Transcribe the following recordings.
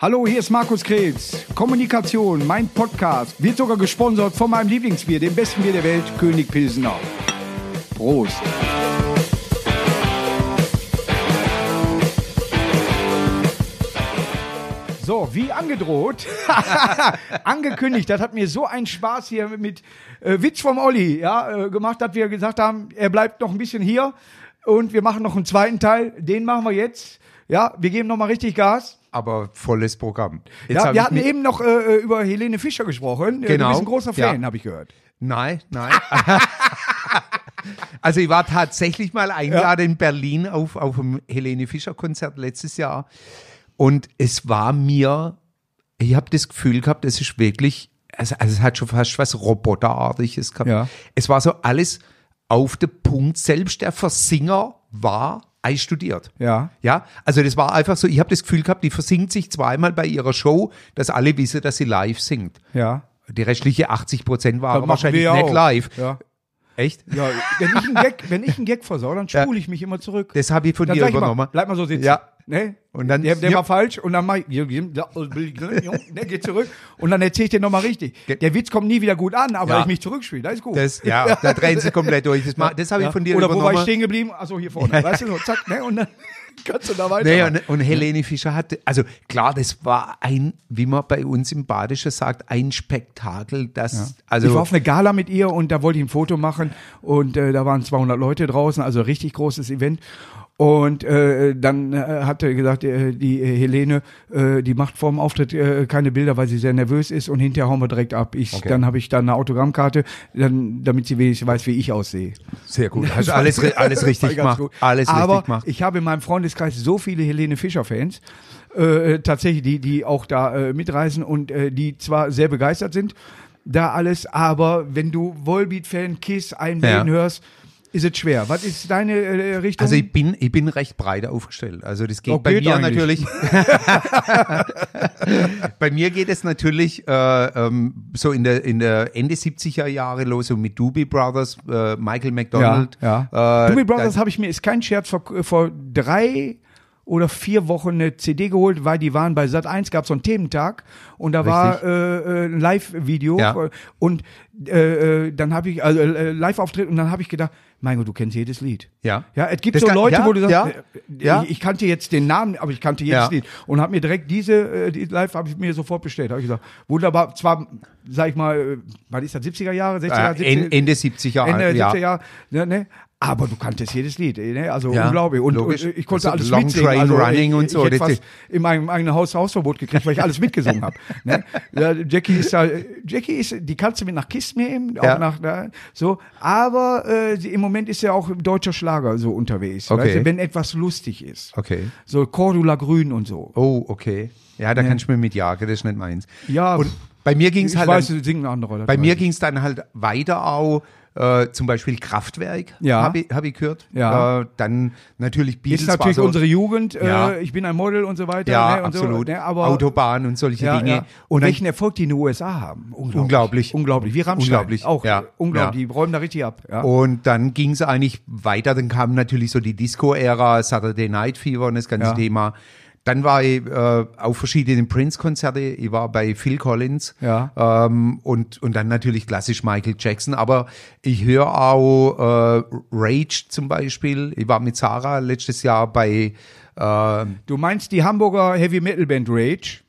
Hallo, hier ist Markus Kretz. Kommunikation, mein Podcast, wird sogar gesponsert von meinem Lieblingsbier, dem besten Bier der Welt, König Pilsener. Prost. So, wie angedroht, angekündigt, das hat mir so einen Spaß hier mit äh, Witz vom Olli ja, äh, gemacht, dass wir gesagt haben, er bleibt noch ein bisschen hier und wir machen noch einen zweiten Teil. Den machen wir jetzt. Ja, wir geben noch mal richtig Gas. Aber volles Programm. Jetzt Ja, wir hatten eben noch äh, über Helene Fischer gesprochen. Äh, Du Genau, bist ein großer Fan, ja. habe ich gehört. Nein, nein. also ich war tatsächlich mal eingeladen in Berlin auf, auf dem Helene Fischer Konzert letztes Jahr. Und es war mir, ich habe das Gefühl gehabt, es ist wirklich, also, also es hat schon fast was Roboterartiges gehabt. Ja. Es war so alles auf den Punkt. Selbst der Versinger war einstudiert. Ja. Ja, also das war einfach so, ich habe das Gefühl gehabt, die versingt sich zweimal bei ihrer Show, dass alle wissen, dass sie live singt. Ja. Die restliche 80 Prozent waren wahrscheinlich nicht auch. live. Ja. Echt? Ja, wenn ich einen Gag, wenn ich einen Gag versau, dann spule ich mich immer zurück. Das habe ich von dann dir übernommen. bleib mal so sitzen. Ja. Ne? Und dann- der, der ja. war falsch und dann mach ich, der geht zurück und dann erzähle ich dir nochmal richtig. Der Witz kommt nie wieder gut an, aber Ja. wenn ich mich zurückspiele, das ist gut. Das, ja, da drehen sie komplett durch. Das, ma- das habe ich von dir Oder wo war ich stehen geblieben? Achso, hier vorne. Weißt du, so, zack, ne? Und dann kannst du da weiter. Nee, und, und Helene Fischer hatte, also klar, das war ein, wie man bei uns im Badischen sagt, ein Spektakel, das, ich war also, auf eine Gala mit ihr und da wollte ich ein Foto machen und äh, da waren 200 Leute draußen, also richtig großes Event. Und äh, dann äh, hat er gesagt, äh, die äh, Helene, äh, die macht vor dem Auftritt äh, keine Bilder, weil sie sehr nervös ist und hinterher hauen wir direkt ab. Ich, Okay. Dann habe ich da eine Autogrammkarte, dann, damit sie wenigstens weiß, wie ich aussehe. sehr gut. Hast alles, ri- alles richtig gemacht. Alles Aber richtig gemacht. ich habe in meinem Freundeskreis so viele Helene Fischer-Fans, äh, tatsächlich, die, die auch da äh, mitreisen und äh, die zwar sehr begeistert sind, da alles, aber wenn du Volbeat-Fan, Kiss, Einbläden Ja. hörst, ist es schwer. Was ist deine äh, Richtung? Also ich bin, ich bin recht breit aufgestellt. Also das geht Oh, bei geht mir eigentlich. natürlich. bei mir geht es natürlich äh, ähm, so in der, in der Ende 70er Jahre los, so mit Doobie Brothers, äh, Michael ja, McDonald. ja. Äh, Doobie Brothers habe ich mir, ist kein Scherz, vor, vor drei oder vier Wochen eine CD geholt, weil die waren bei Sat 1 gab es so einen Thementag und da war Richtig. äh, äh, ein Live-Video Ja. und äh, äh, dann habe ich, also äh, Live-Auftritt und dann habe ich gedacht, mein Gott, du kennst jedes Lied. Ja. Ja, es gibt Das so kann- Leute, ja, wo du sagst, ja, äh, ja. Ich, ich kannte jetzt den Namen, aber ich kannte jedes. Lied und habe mir direkt diese äh, die Live habe ich mir sofort bestellt. Habe ich gesagt, wunderbar, zwar sag ich mal, äh, was ist das 70er Jahre, 60er, äh, 70er, en- Ende 70er Ende Jahre. 70er Ja. Jahre, ne, ne? Aber du kanntest jedes Lied, ne? also Ja, unglaublich. Und, und logisch. ich konnte Also alles Long mitsingen. Train also Running ich, und ich, so, Ich hätte fast in meinem eigenen Haus Hausverbot gekriegt, weil ich alles mitgesungen habe. Ne? Ja, Jackie ist da, Jackie ist, die kannst du mit nach Kiss nehmen, auch Ja. nach da, so. Aber äh, im Moment ist ja auch deutscher Schlager so unterwegs, Okay. weißt du, wenn etwas lustig ist. Okay. So Cordula Grün und so. Oh, okay. Ja, da kannst du mir mitjagen, das ist nicht meins. Ja, Und bei mir ging es ich halt. weiß, dann- Bei mir ich. ging es dann halt weiter auch, äh, zum Beispiel Kraftwerk, Ja. habe ich, hab ich gehört. Ja. Äh, dann natürlich Beatles. ist natürlich so, unsere Jugend. Ja. Äh, ich bin ein Model und so weiter. Ja, ne, absolut. So, ne, aber Autobahn und solche Ja, Dinge. ja. Und, dann- welchen Erfolg die in den USA haben. Unglaublich. Unglaublich. Unglaublich. Wie Rammstein. Unglaublich, Auch ja, unglaublich. Die räumen da richtig ab. Ja. Und dann ging es eigentlich weiter, dann kam natürlich so die Disco-Ära, Saturday Night Fever und das ganze. Thema. Dann war ich äh, auf verschiedenen Prince-Konzerte, ich war bei Phil Collins Ja. ähm, und, und dann natürlich klassisch Michael Jackson, aber ich höre auch äh, Rage zum Beispiel. Ich war mit Sarah letztes Jahr bei äh, Du meinst die Hamburger Heavy Metal Band Rage?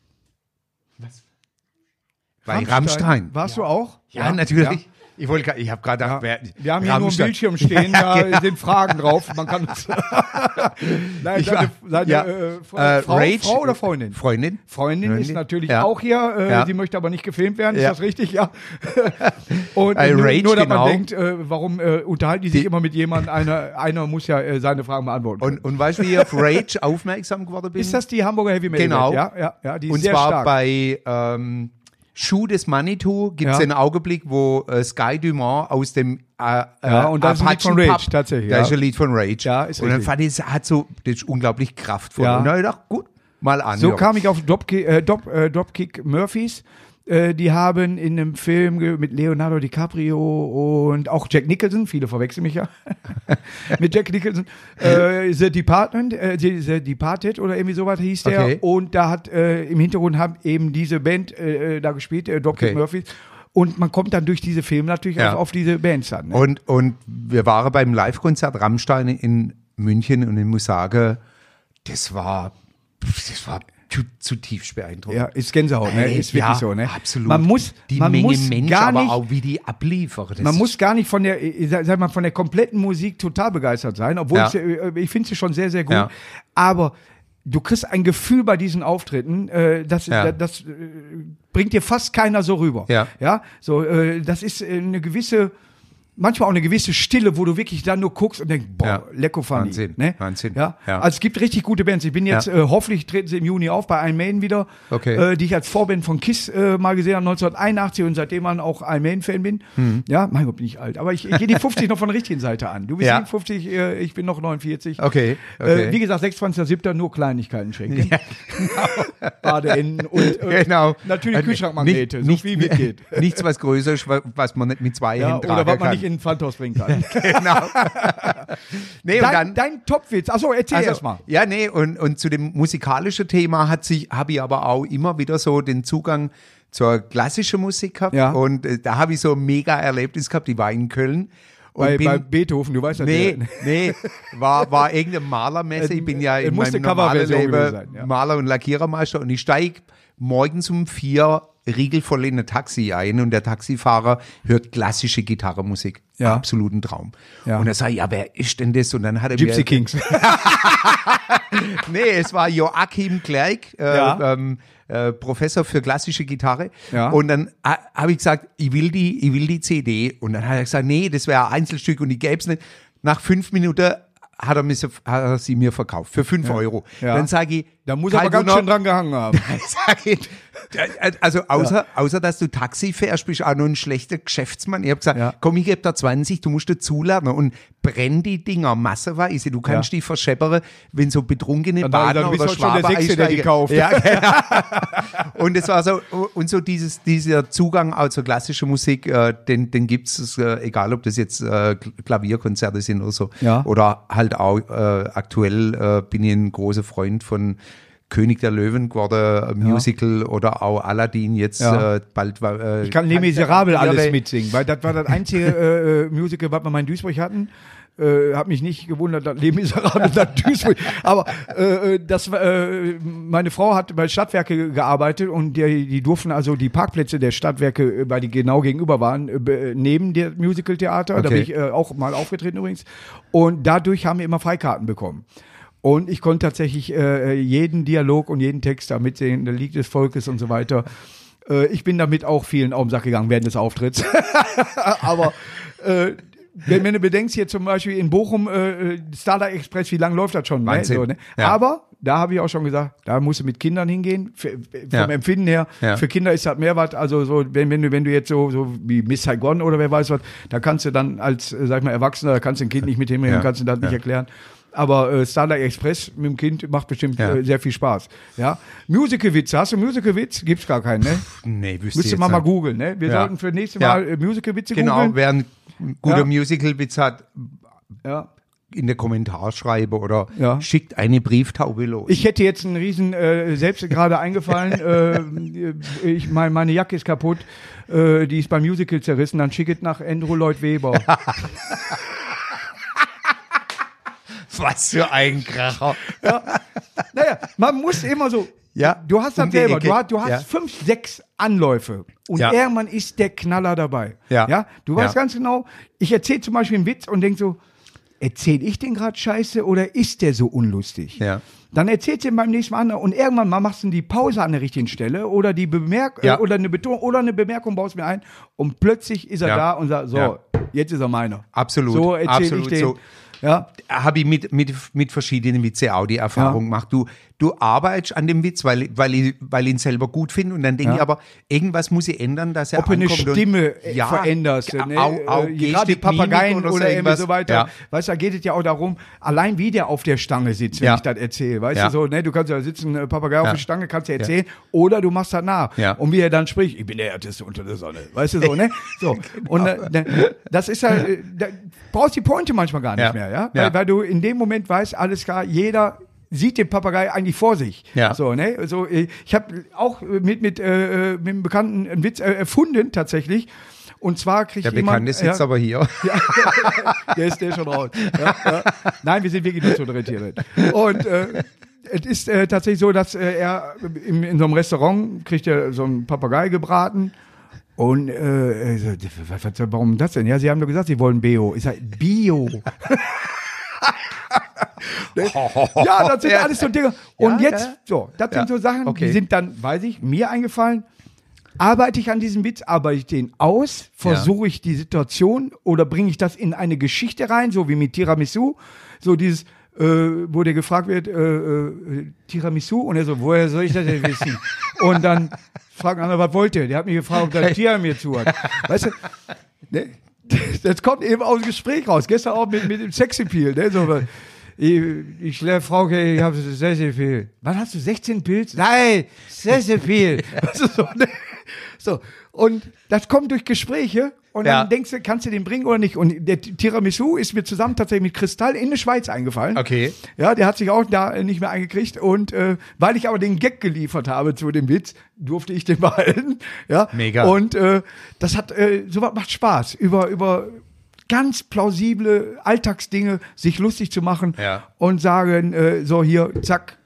bei Rammstein. Warst du auch? Ja, natürlich. Ich wollte, gar- ich habe gerade gedacht, wer, Wir haben hier nur Rammstein. Bildschirm stehen, da sind Fragen drauf. Man kann uns. Nein, Ich seine, seine ja. äh, Frau, Äh, Frau, Rage- Frau oder Freundin? Freundin. Freundin ist Freundin, natürlich ja. auch hier. Äh, Ja. Sie möchte aber nicht gefilmt werden. Ist Ja. das richtig? Ja. Und Äh, nur, Rage, nur, dass genau. man denkt, äh, warum äh, unterhalten die sich Die- immer mit jemandem? Einer, einer muss ja seine Fragen beantworten. Und, und weißt du, wie ich auf Rage aufmerksam geworden bin? ist das die Hamburger Heavy Metal Genau. Ja, ja, ja. Die ist Und sehr zwar stark. bei ähm, Schuh des Manitou gibt es Ja. einen Augenblick, wo äh, Sky Dumont aus dem äh, Ja, und das ist ein Lied von Rage, Apachen-Pub- tatsächlich, Da ist ein Lied von Rage. Ja, ist Und dann richtig. fand ich, es hat so, das ist unglaublich kraftvoll. Ja. Und dann hab ich gedacht, gut, mal an. So kam ich auf Dropkick, äh, Drop, äh, Dropkick Murphys. Äh, die haben in einem Film mit Leonardo DiCaprio und auch Jack Nicholson, viele verwechseln mich ja, mit Jack Nicholson, äh, The Department, äh, The, The Departed oder irgendwie sowas hieß der. Okay. Und da hat äh, im Hintergrund haben eben diese Band äh, da gespielt, äh, Dropkick Okay. Murphys. Und man kommt dann durch diese Filme natürlich Ja. auch auf diese Bands an. Ne? Und, und wir waren beim Live-Konzert Rammstein in München und ich muss sagen, das war, das war zutiefst beeindruckend. ja, ist Gänsehaut, ne? Hey, Ist wirklich ja, so, ne? Absolut. Man muss, die man Menge muss Mensch, gar aber nicht, auch wie die abliefern. das Man muss gar nicht von der, ich sag mal, von der kompletten Musik total begeistert sein, obwohl Ja. ich, äh, ich finde sie schon sehr, sehr gut. Ja. Aber du kriegst ein Gefühl bei diesen Auftritten, äh, das, Ja. das, das äh, bringt dir fast keiner so rüber. Ja. ja? So, äh, das ist äh, eine gewisse, manchmal auch eine gewisse Stille, wo du wirklich dann nur guckst und denkst, boah, Ja. lecko. Wahnsinn, Ne? Wahnsinn. Ja? Ja. Also es gibt richtig gute Bands. Ich bin jetzt, Ja. äh, hoffentlich treten sie im Juni auf bei Iron Maiden wieder, Okay. äh, die ich als Vorband von KISS äh, mal gesehen habe, 1981 und seitdem an auch Iron Maiden-Fan bin. Hm. Ja, mein Gott, bin ich alt. Aber ich, ich gehe die 50 noch von der richtigen Seite an. Du bist Ja. 57, äh, ich bin noch 49. Okay, okay. Äh, wie gesagt, 26.07. nur Kleinigkeiten schenken. Badeenden und äh, genau. natürlich Kühlschrankmagnete, nicht- so viel mitgeht. Nichts was größer ist, wa- was man nicht mit zwei Ja, Händen oder tragen was man kann. In ein Pfandhaus bringen kann. genau. nee, und dein, dann, dein Topwitz, achso, erzähl Also, erst mal. Ja, nee, und, und zu dem musikalischen Thema hat sich, habe ich aber auch immer wieder so den Zugang zur klassischen Musik gehabt. Ja. Und äh, da habe ich so ein mega Erlebnis gehabt. Ich war in Köln. Und Bei, bin, bei Beethoven, du weißt ja, Nee, der- nee, war, war irgendeine Malermesse. Ich bin ja in meinem eine normalen Leben sein, ja. Maler und Lackierermeister und ich steige morgens um vier riegelvoll in ein Taxi ein und der Taxifahrer hört klassische Gitarrenmusik. Ja. Absoluten Traum. Ja. Und er sagt, ja, wer ist denn das? Und dann hat er Gypsy mir, Kings. Nee, es war Joachim Klerk, äh, Ja. ähm, äh, Professor für klassische Gitarre. Ja. Und dann ha, habe ich gesagt, ich will die, ich will die CD. Und dann hat er gesagt, nee, das wäre ein Einzelstück und ich gäbe es nicht. Nach fünf Minuten hat er, so- hat er sie mir verkauft für fünf Euro. Ja. Dann sage ich, Da muss er Karl aber ganz Gunnar, schön dran gehangen haben. Ich, also außer, außer dass du Taxi fährst, bist du auch nur ein schlechter Geschäftsmann. Ich habe gesagt, Ja. komm, ich gebe da 20, du musst dazulernen und brenn die Dinger massenweise. Du kannst Ja. die verscheppern, wenn so betrunkene Dann- Badner dann bist oder du schon der Schwaber Sechste, der. Ja, genau. und es war so, und so dieses, dieser Zugang auch zur klassischen Musik, äh, den, den gibt's äh, egal ob das jetzt äh, Klavierkonzerte sind oder so. Ja. Oder halt auch äh, aktuell äh, bin ich ein großer Freund von König der Löwen geworden, äh, Musical oder auch Aladdin jetzt Ja. äh, bald war. Äh, Ich kann Les Miserables Ja, alles mitsingen, weil das war das einzige äh, äh, Musical, was wir mal in Duisburg hatten. Äh, hat mich nicht gewundert, dass Les Miserables nach Duisburg. Aber äh, äh, das äh, meine Frau hat bei Stadtwerke gearbeitet und die, die durften also die Parkplätze der Stadtwerke, weil die genau gegenüber waren, be- neben der Musical-Theater. Da Okay. bin ich äh, auch mal aufgetreten übrigens. Und dadurch haben wir immer Freikarten bekommen. Und ich konnte tatsächlich äh, jeden Dialog und jeden Text da mitsehen, der Lied des Volkes und so weiter. Äh, ich bin damit auch vielen auf den Sack gegangen während des Auftritts. Aber äh, wenn, wenn du bedenkst, hier zum Beispiel in Bochum, äh, Starlight Express, wie lange läuft das schon? Ne? So, ne? Ja. Aber da habe ich auch schon gesagt, da musst du mit Kindern hingehen. F vom Ja. Empfinden her, Ja. für Kinder ist das mehr was. Also so, wenn, wenn du, wenn du jetzt so, so wie Miss Saigon oder wer weiß was, da kannst du dann als, äh, sag ich mal, Erwachsener, da kannst du ein Kind nicht mit hinbringen, kannst du das nicht erklären. Aber äh, Starlight Express mit dem Kind macht bestimmt Ja. äh, sehr viel Spaß. Ja, Musical-Witze. Hast du Musical-Witz? Gibt's gar keinen, ne? Nee, wüsste Müsste man mal googeln, ne? Wir Ja. sollten für nächste. Mal äh, Musical-Witze Genau, googeln. wer ein guter. Musical-Witz hat, Ja. in der Kommentar schreiben oder Ja. schickt eine Brieftaube los. Ich hätte jetzt einen riesen, äh, selbst gerade eingefallen, äh, ich, mein, meine Jacke ist kaputt, äh, die ist beim Musical zerrissen, dann schicket nach Andrew Lloyd Webber. Was für ein Kracher. naja, man muss immer so, Ja, du hast um das die selber, du hast, du hast Ja. fünf, sechs Anläufe und Ja. irgendwann ist der Knaller dabei. Ja. ja? Du weißt Ja. ganz genau, ich erzähle zum Beispiel einen Witz und denk so, erzähle ich den gerade scheiße oder ist der so unlustig? Ja. Dann erzählst du ihm beim nächsten Mal an und irgendwann mal machst du die Pause an der richtigen Stelle oder die Bemerk Ja. äh, oder eine Betonung oder eine Bemerkung baust mir ein und plötzlich ist er Ja. da und sagt, so, Ja. jetzt ist er meiner. Absolut, So erzähle ich den. so. Ja, habe ich mit, mit, mit verschiedenen Witze auch die Erfahrung Ja. gemacht. Du, du arbeitest an dem Witz, weil, weil, ich, weil ich ihn selber gut finde und dann denke Ja. ich aber, irgendwas muss ich ändern, dass er ob du eine ankommt und- Stimme äh, ja, veränderst. Ne? Auch, auch Äh, Gerade die Papageien Mimik oder, irgendwie so weiter. Ja. Weißt du, da geht es ja auch darum, allein wie der auf der Stange sitzt, wenn Ja. ich das erzähle. Weißt du so, ne? Du kannst ja sitzen, äh, Papagei auf der Stange, kannst du erzählen, oder du machst das nach. Ja. Und wie er dann spricht, ich bin der Ärteste unter der Sonne. Weißt du so, ne? So. Und äh, das ist ja, äh, da brauchst die Pointe manchmal gar nicht mehr, ja? Ja. Weil, weil du in dem Moment weißt, alles klar, jeder sieht den Papagei eigentlich vor sich. Ja. So, ne? So, äh, ich habe auch mit, mit, äh, mit einem Bekannten einen Witz äh, erfunden, tatsächlich. Und zwar kriegt Der jemand... Bekannte sitzt ja, aber hier. der ist der schon raus. Ja, ja. Nein, wir sind wirklich nur zu dritt hier. Und äh, es ist äh, tatsächlich so, dass äh, er in, in so einem Restaurant kriegt er so einen Papagei gebraten. Und äh, so, warum das denn? Ja, sie haben doch gesagt, sie wollen Bio. Ich sage, Bio. ja, das sind alles so Dinge. Und Ja, jetzt, ja. so, das sind so Sachen, Okay. die sind dann, weiß ich, mir eingefallen. Arbeite ich an diesem Witz, arbeite ich den aus, versuche ich die Situation oder bringe ich das in eine Geschichte rein, so wie mit Tiramisu, so dieses, äh, wo der gefragt wird, äh, äh, Tiramisu, und er so, woher soll ich das denn wissen? und dann fragen andere, was wollt ihr? Der hat mich gefragt, ob das Tier mir zuhört. Weißt du, ne? das kommt eben aus dem Gespräch raus. Gestern auch mit, mit dem Sexappeal, ne? So, ich, ich lehre Frau, ich habe sehr, sehr viel. Wann hast du 16 Pilz? Nein, sehr, sehr viel. Weißt du, so, ne? so, und das kommt durch Gespräche und Ja. dann denkst du, kannst du den bringen oder nicht? Und der Tiramisu ist mir zusammen tatsächlich mit Kristall in der Schweiz eingefallen. Okay. Ja, der hat sich auch da nicht mehr eingekriegt. Und äh, weil ich aber den Gag geliefert habe zu dem Witz, durfte ich den behalten. Ja. Mega. Und äh, das hat, äh, sowas macht Spaß. Über, über ganz plausible Alltagsdinge sich lustig zu machen Ja. und sagen, äh, so hier, zack,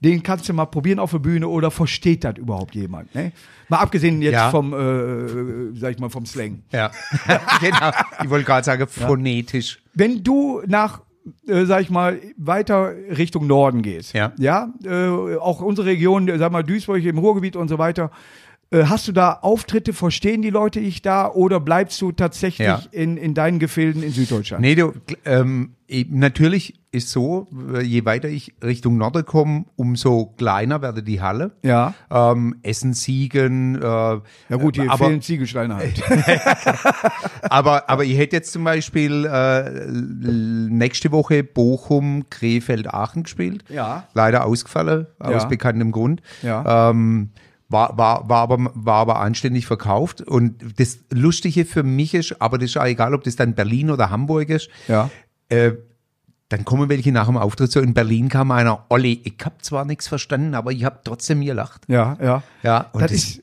den kannst du mal probieren auf der Bühne oder versteht das überhaupt jemand? Ne? Mal abgesehen jetzt Ja. vom, äh, sag ich mal, vom Slang. Ja, genau. Ich wollte gerade sagen, phonetisch. wenn du nach, äh, sag ich mal, weiter Richtung Norden gehst, Ja. ja, äh, auch unsere Region, äh, sag mal Duisburg im Ruhrgebiet und so weiter, äh, hast du da Auftritte, verstehen die Leute dich da oder bleibst du tatsächlich Ja. in, in deinen Gefilden in Süddeutschland? Nee, du, ähm, natürlich ist so, äh, je weiter ich Richtung Norden komme, umso kleiner werde die Halle. Ja. Ähm, Essen, Siegen. Äh, Ja gut, hier aber, fehlen Ziegelsteine halt. aber, aber ich hätte jetzt zum Beispiel äh, nächste Woche Bochum, Krefeld, Aachen gespielt. Ja. Leider ausgefallen, aus Ja. bekanntem Grund. Ja. Ähm, war, war, war, aber, war aber anständig verkauft. Und das Lustige für mich ist, aber das ist auch egal, ob das dann Berlin oder Hamburg ist, ja. äh, dann kommen welche nach dem Auftritt so in Berlin kam einer, Olli, ich hab zwar nichts verstanden, aber ich hab trotzdem gelacht. Ja, ja. Ja, und das, das- ist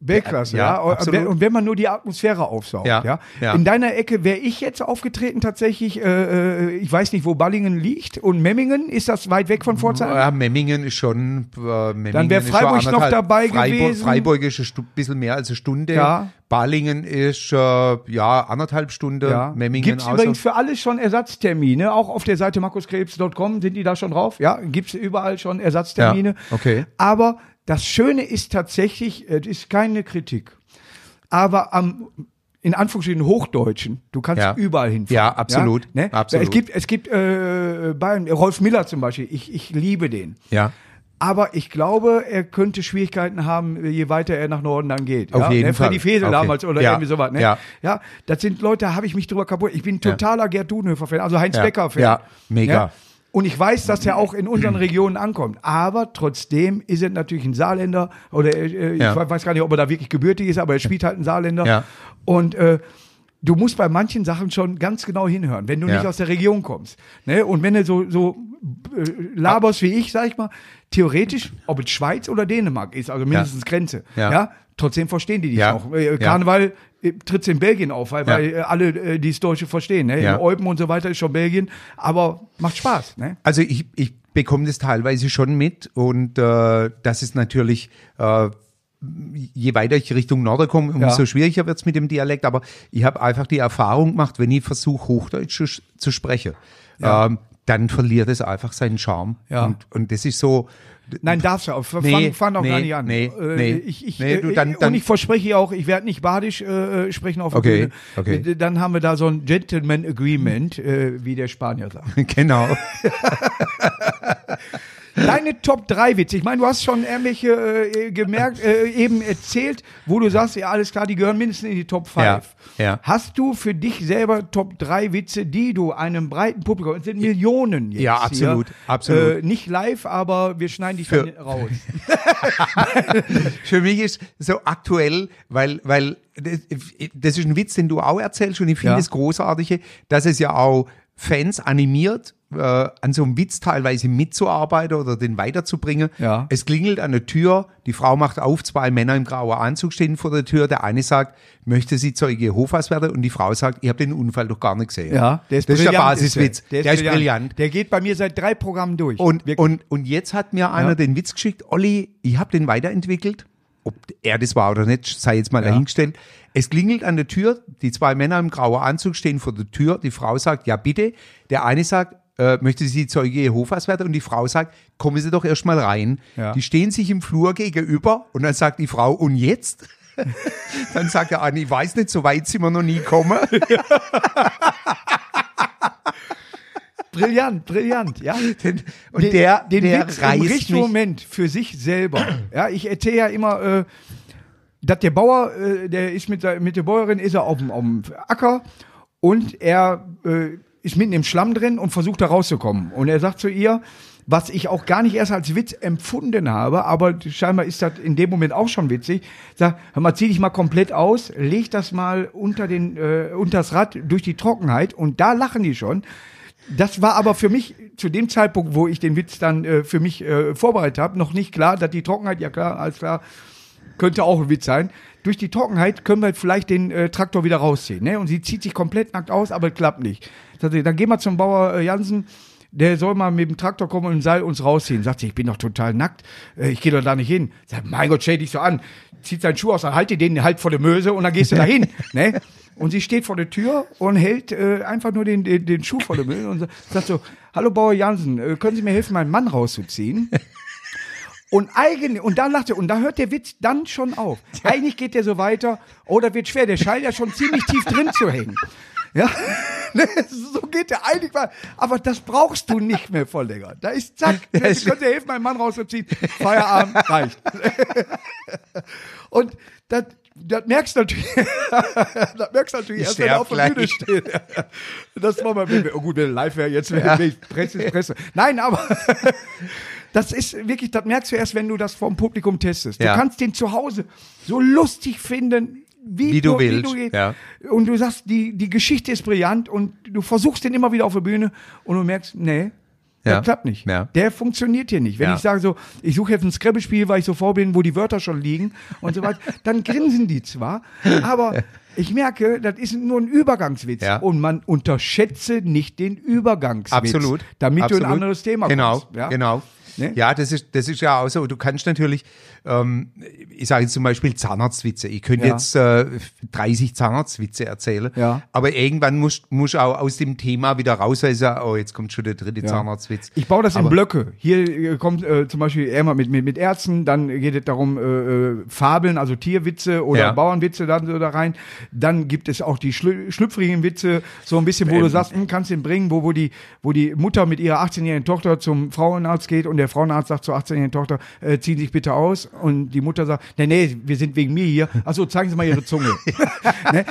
Weltklasse, Ja, ja. Und absolut. wenn- Und wenn man nur die Atmosphäre aufsaugt, ja. Ja, ja. In deiner Ecke wäre ich jetzt aufgetreten tatsächlich, äh, äh, ich weiß nicht, wo Ballingen liegt und Memmingen, ist das weit weg von Pforzheim? Ja, Memmingen ist schon. Äh, Memmingen Dann wär ist Freiburg noch dabei Freiburg, gewesen. Freiburg ist ein bisschen mehr als eine Stunde. Ja. Balingen ist äh, ja anderthalb Stunden. Ja. Memmingen Gibt's auch übrigens für alles schon Ersatztermine, auch auf der Seite markuskrebs.com sind die da schon drauf. Ja, gibt's überall schon Ersatztermine. Ja, okay. Aber das Schöne ist tatsächlich, es ist keine Kritik, aber am in Anführungsstrichen Hochdeutschen, du kannst Ja. überall hinfahren. Ja, absolut. Ja, ne? Absolut. Es gibt, es gibt äh, Bayern, Rolf Miller zum Beispiel, ich, ich liebe den. Ja. Aber ich glaube, er könnte Schwierigkeiten haben, je weiter er nach Norden dann geht. Auf ja? jeden ne? Freddy Fall. Fesel Auf damals oder Ja. irgendwie sowas. Ne? Ja. ja, das sind Leute, da habe ich mich drüber kaputt. Ich bin totaler Gerd Dudenhöfer-Fan, also Heinz. Becker-Fan. Ja, mega. Und ich weiß, dass er auch in unseren Regionen ankommt. Aber trotzdem ist er natürlich ein Saarländer oder äh, ich Ja. weiß gar nicht, ob er da wirklich gebürtig ist, aber er spielt halt ein Saarländer. Ja. Und äh, du musst bei manchen Sachen schon ganz genau hinhören, wenn du Ja. nicht aus der Region kommst. Ne? Und wenn du so, so äh, laberst wie ich, sag ich mal, theoretisch, ob es Schweiz oder Dänemark ist, also mindestens Grenze, ja. Ja. Trotzdem verstehen die dich Ja. auch. Äh, Ja. Karneval äh, tritt's in Belgien auf, weil, Ja. weil äh, alle äh, die das Deutsche verstehen. Ne? Ja. In Eupen und so weiter ist schon Belgien, aber macht Spaß. Ne? Also ich, ich bekomme das teilweise schon mit und äh, das ist natürlich, äh, je weiter ich Richtung Norden komme, umso Ja. schwieriger wird's mit dem Dialekt, aber ich habe einfach die Erfahrung gemacht, wenn ich versuche, Hochdeutsch zu, zu sprechen, Ja. ähm, dann verliert es einfach seinen Charme. Ja. Und, und das ist so, Nein, darfst du auch. Fang, Nee, fang auch gar nee, nicht an. nee, Äh, nee. Ich, ich, Nee, du, äh, dann- und dann- ich verspreche auch, ich werde nicht badisch äh, sprechen auf Okay, Bühne. okay. Äh, Dann haben wir da so ein Gentleman Agreement, äh, wie der Spanier sagt. genau. Deine Top 3 Witze. Ich meine, du hast schon irgendwelche äh, gemerkt, äh, eben erzählt, wo du sagst, ja, alles klar, die gehören mindestens in die Top 5. Ja, ja. Hast du für dich selber Top 3 Witze, die du einem breiten Publikum, es sind Millionen jetzt Ja, absolut, hier, absolut. Äh, nicht live, aber wir schneiden dich Für- dann raus. Für mich ist so aktuell, weil, weil das, das ist ein Witz, den du auch erzählst und ich finde Ja. das Großartige, dass es ja auch Fans animiert, äh, an so einem Witz teilweise mitzuarbeiten oder den weiterzubringen. Ja. Es klingelt an der Tür, die Frau macht auf, zwei Männer im grauen Anzug stehen vor der Tür. Der eine sagt, möchte sie Zeuge Jehovas werden? Und die Frau sagt, ich habe den Unfall doch gar nicht gesehen. Ja, der ist das ist der brillant, Basiswitz. der. Der ist brillant. Der geht bei mir seit drei Programmen durch. Und, Wirklich. und, und jetzt hat mir einer Ja. den Witz geschickt, Olli, ich habe den weiterentwickelt. Ob er das war oder nicht, sei jetzt mal dahingestellt. Es klingelt an der Tür, die zwei Männer im grauen Anzug stehen vor der Tür. Die Frau sagt, ja bitte. Der eine sagt, äh, möchte sie Zeuge Jehovas werden? Und die Frau sagt, kommen Sie doch erst mal rein. Ja. Die stehen sich im Flur gegenüber und dann sagt die Frau, und jetzt? dann sagt der eine, ich weiß nicht, so weit sind wir noch nie gekommen. brillant, brillant, ja. Und den, der, den der Witz im reißt richtigen mich. Moment für sich selber. Ja, ich erzähle ja immer, äh, dass der Bauer, äh, der ist mit der, mit der Bäuerin, ist er auf dem, auf dem Acker und er äh, ist mitten im Schlamm drin und versucht da rauszukommen. Und er sagt zu ihr, was ich auch gar nicht erst als Witz empfunden habe, aber scheinbar ist das in dem Moment auch schon witzig. Sag, hör mal, zieh dich mal komplett aus, leg das mal unter den, äh, unters Rad durch die Trockenheit und da lachen die schon. Das war aber für mich zu dem Zeitpunkt, wo ich den Witz dann äh, für mich äh, vorbereitet habe, noch nicht klar, dass die Trockenheit, ja klar, alles klar, könnte auch ein Witz sein. Durch die Trockenheit können wir vielleicht den äh, Traktor wieder rausziehen. Ne? Und sie zieht sich komplett nackt aus, aber klappt nicht. Sagt sie, dann gehen wir zum Bauer äh, Jansen, der soll mal mit dem Traktor kommen und ein Seil uns rausziehen. Sagt sie, ich bin doch total nackt, äh, ich gehe doch da nicht hin. Sagt, mein Gott, stell dich so an. Zieht seinen Schuh aus, dann halt dir den halt vor der Möse und dann gehst du da hin. ne? Und sie steht vor der Tür und hält äh, einfach nur den, den, den Schuh vor der Möse und sagt so, hallo Bauer Jansen, äh, können Sie mir helfen, meinen Mann rauszuziehen? Und eigentlich, und dann lacht er, und da hört der Witz dann schon auf. Eigentlich geht der so weiter, oh, wird schwer, der scheint ja schon ziemlich tief drin zu hängen. Ja, Ne, so geht der eigentlich mal. Aber das brauchst du nicht mehr voll länger. Da ist zack, Ja, können ist- Sie helfen, meinen Mann rauszuziehen. Feierabend, reicht. Und das, das merkst du natürlich, das merkst du natürlich Ich erst, wenn er auf der Bühne steht. Das war mal, oh gut, wenn live wäre, jetzt wäre ja. Presse ist Presse. Nein, aber das ist wirklich, das merkst du erst, wenn du das vom Publikum testest. Ja. Du kannst den zu Hause so lustig finden, wie, Wie du nur- willst, Wie du, ja. Und du sagst, die, die Geschichte ist brillant und du versuchst den immer wieder auf der Bühne und du merkst, nee, Ja. das klappt nicht. Ja. Der funktioniert hier nicht. Wenn ich sage so, ich suche jetzt ein Scrabble-Spiel, weil ich so vor bin, wo die Wörter schon liegen und so weiter, dann grinsen die zwar, aber ich merke, das ist nur ein Übergangswitz. Und man unterschätze nicht den Übergangswitz. Absolut. Damit Absolut. du in ein anderes Thema genau, kommst. Genau. Ne? Ja, das ist, das ist ja auch so. Du kannst natürlich, ähm, ich sage jetzt zum Beispiel Zahnarztwitze. Ich könnte Ja. jetzt äh, 30 Zahnarztwitze erzählen. Ja. Aber irgendwann musst du auch aus dem Thema wieder raus, weil ich sage, oh, jetzt kommt schon der dritte Zahnarztwitz. Ich baue das in Aber- Blöcke. Hier äh, kommt äh, zum Beispiel immer mit, mit, mit Ärzten, dann geht es darum, äh, äh, Fabeln, also Tierwitze oder Ja. Bauernwitze dann so da rein. Dann gibt es auch die schlü schlüpfrigen Witze, so ein bisschen, wo Ähm. du sagst, hm, kannst ihn bringen, wo, wo, die, wo die Mutter mit ihrer 18-jährigen Tochter zum Frauenarzt geht und der Frauenarzt sagt zur 18-jährigen Tochter, äh, zieh dich bitte aus. Und die Mutter sagt, nee, nee, wir sind wegen mir hier. Achso, zeigen Sie mal Ihre Zunge. ne?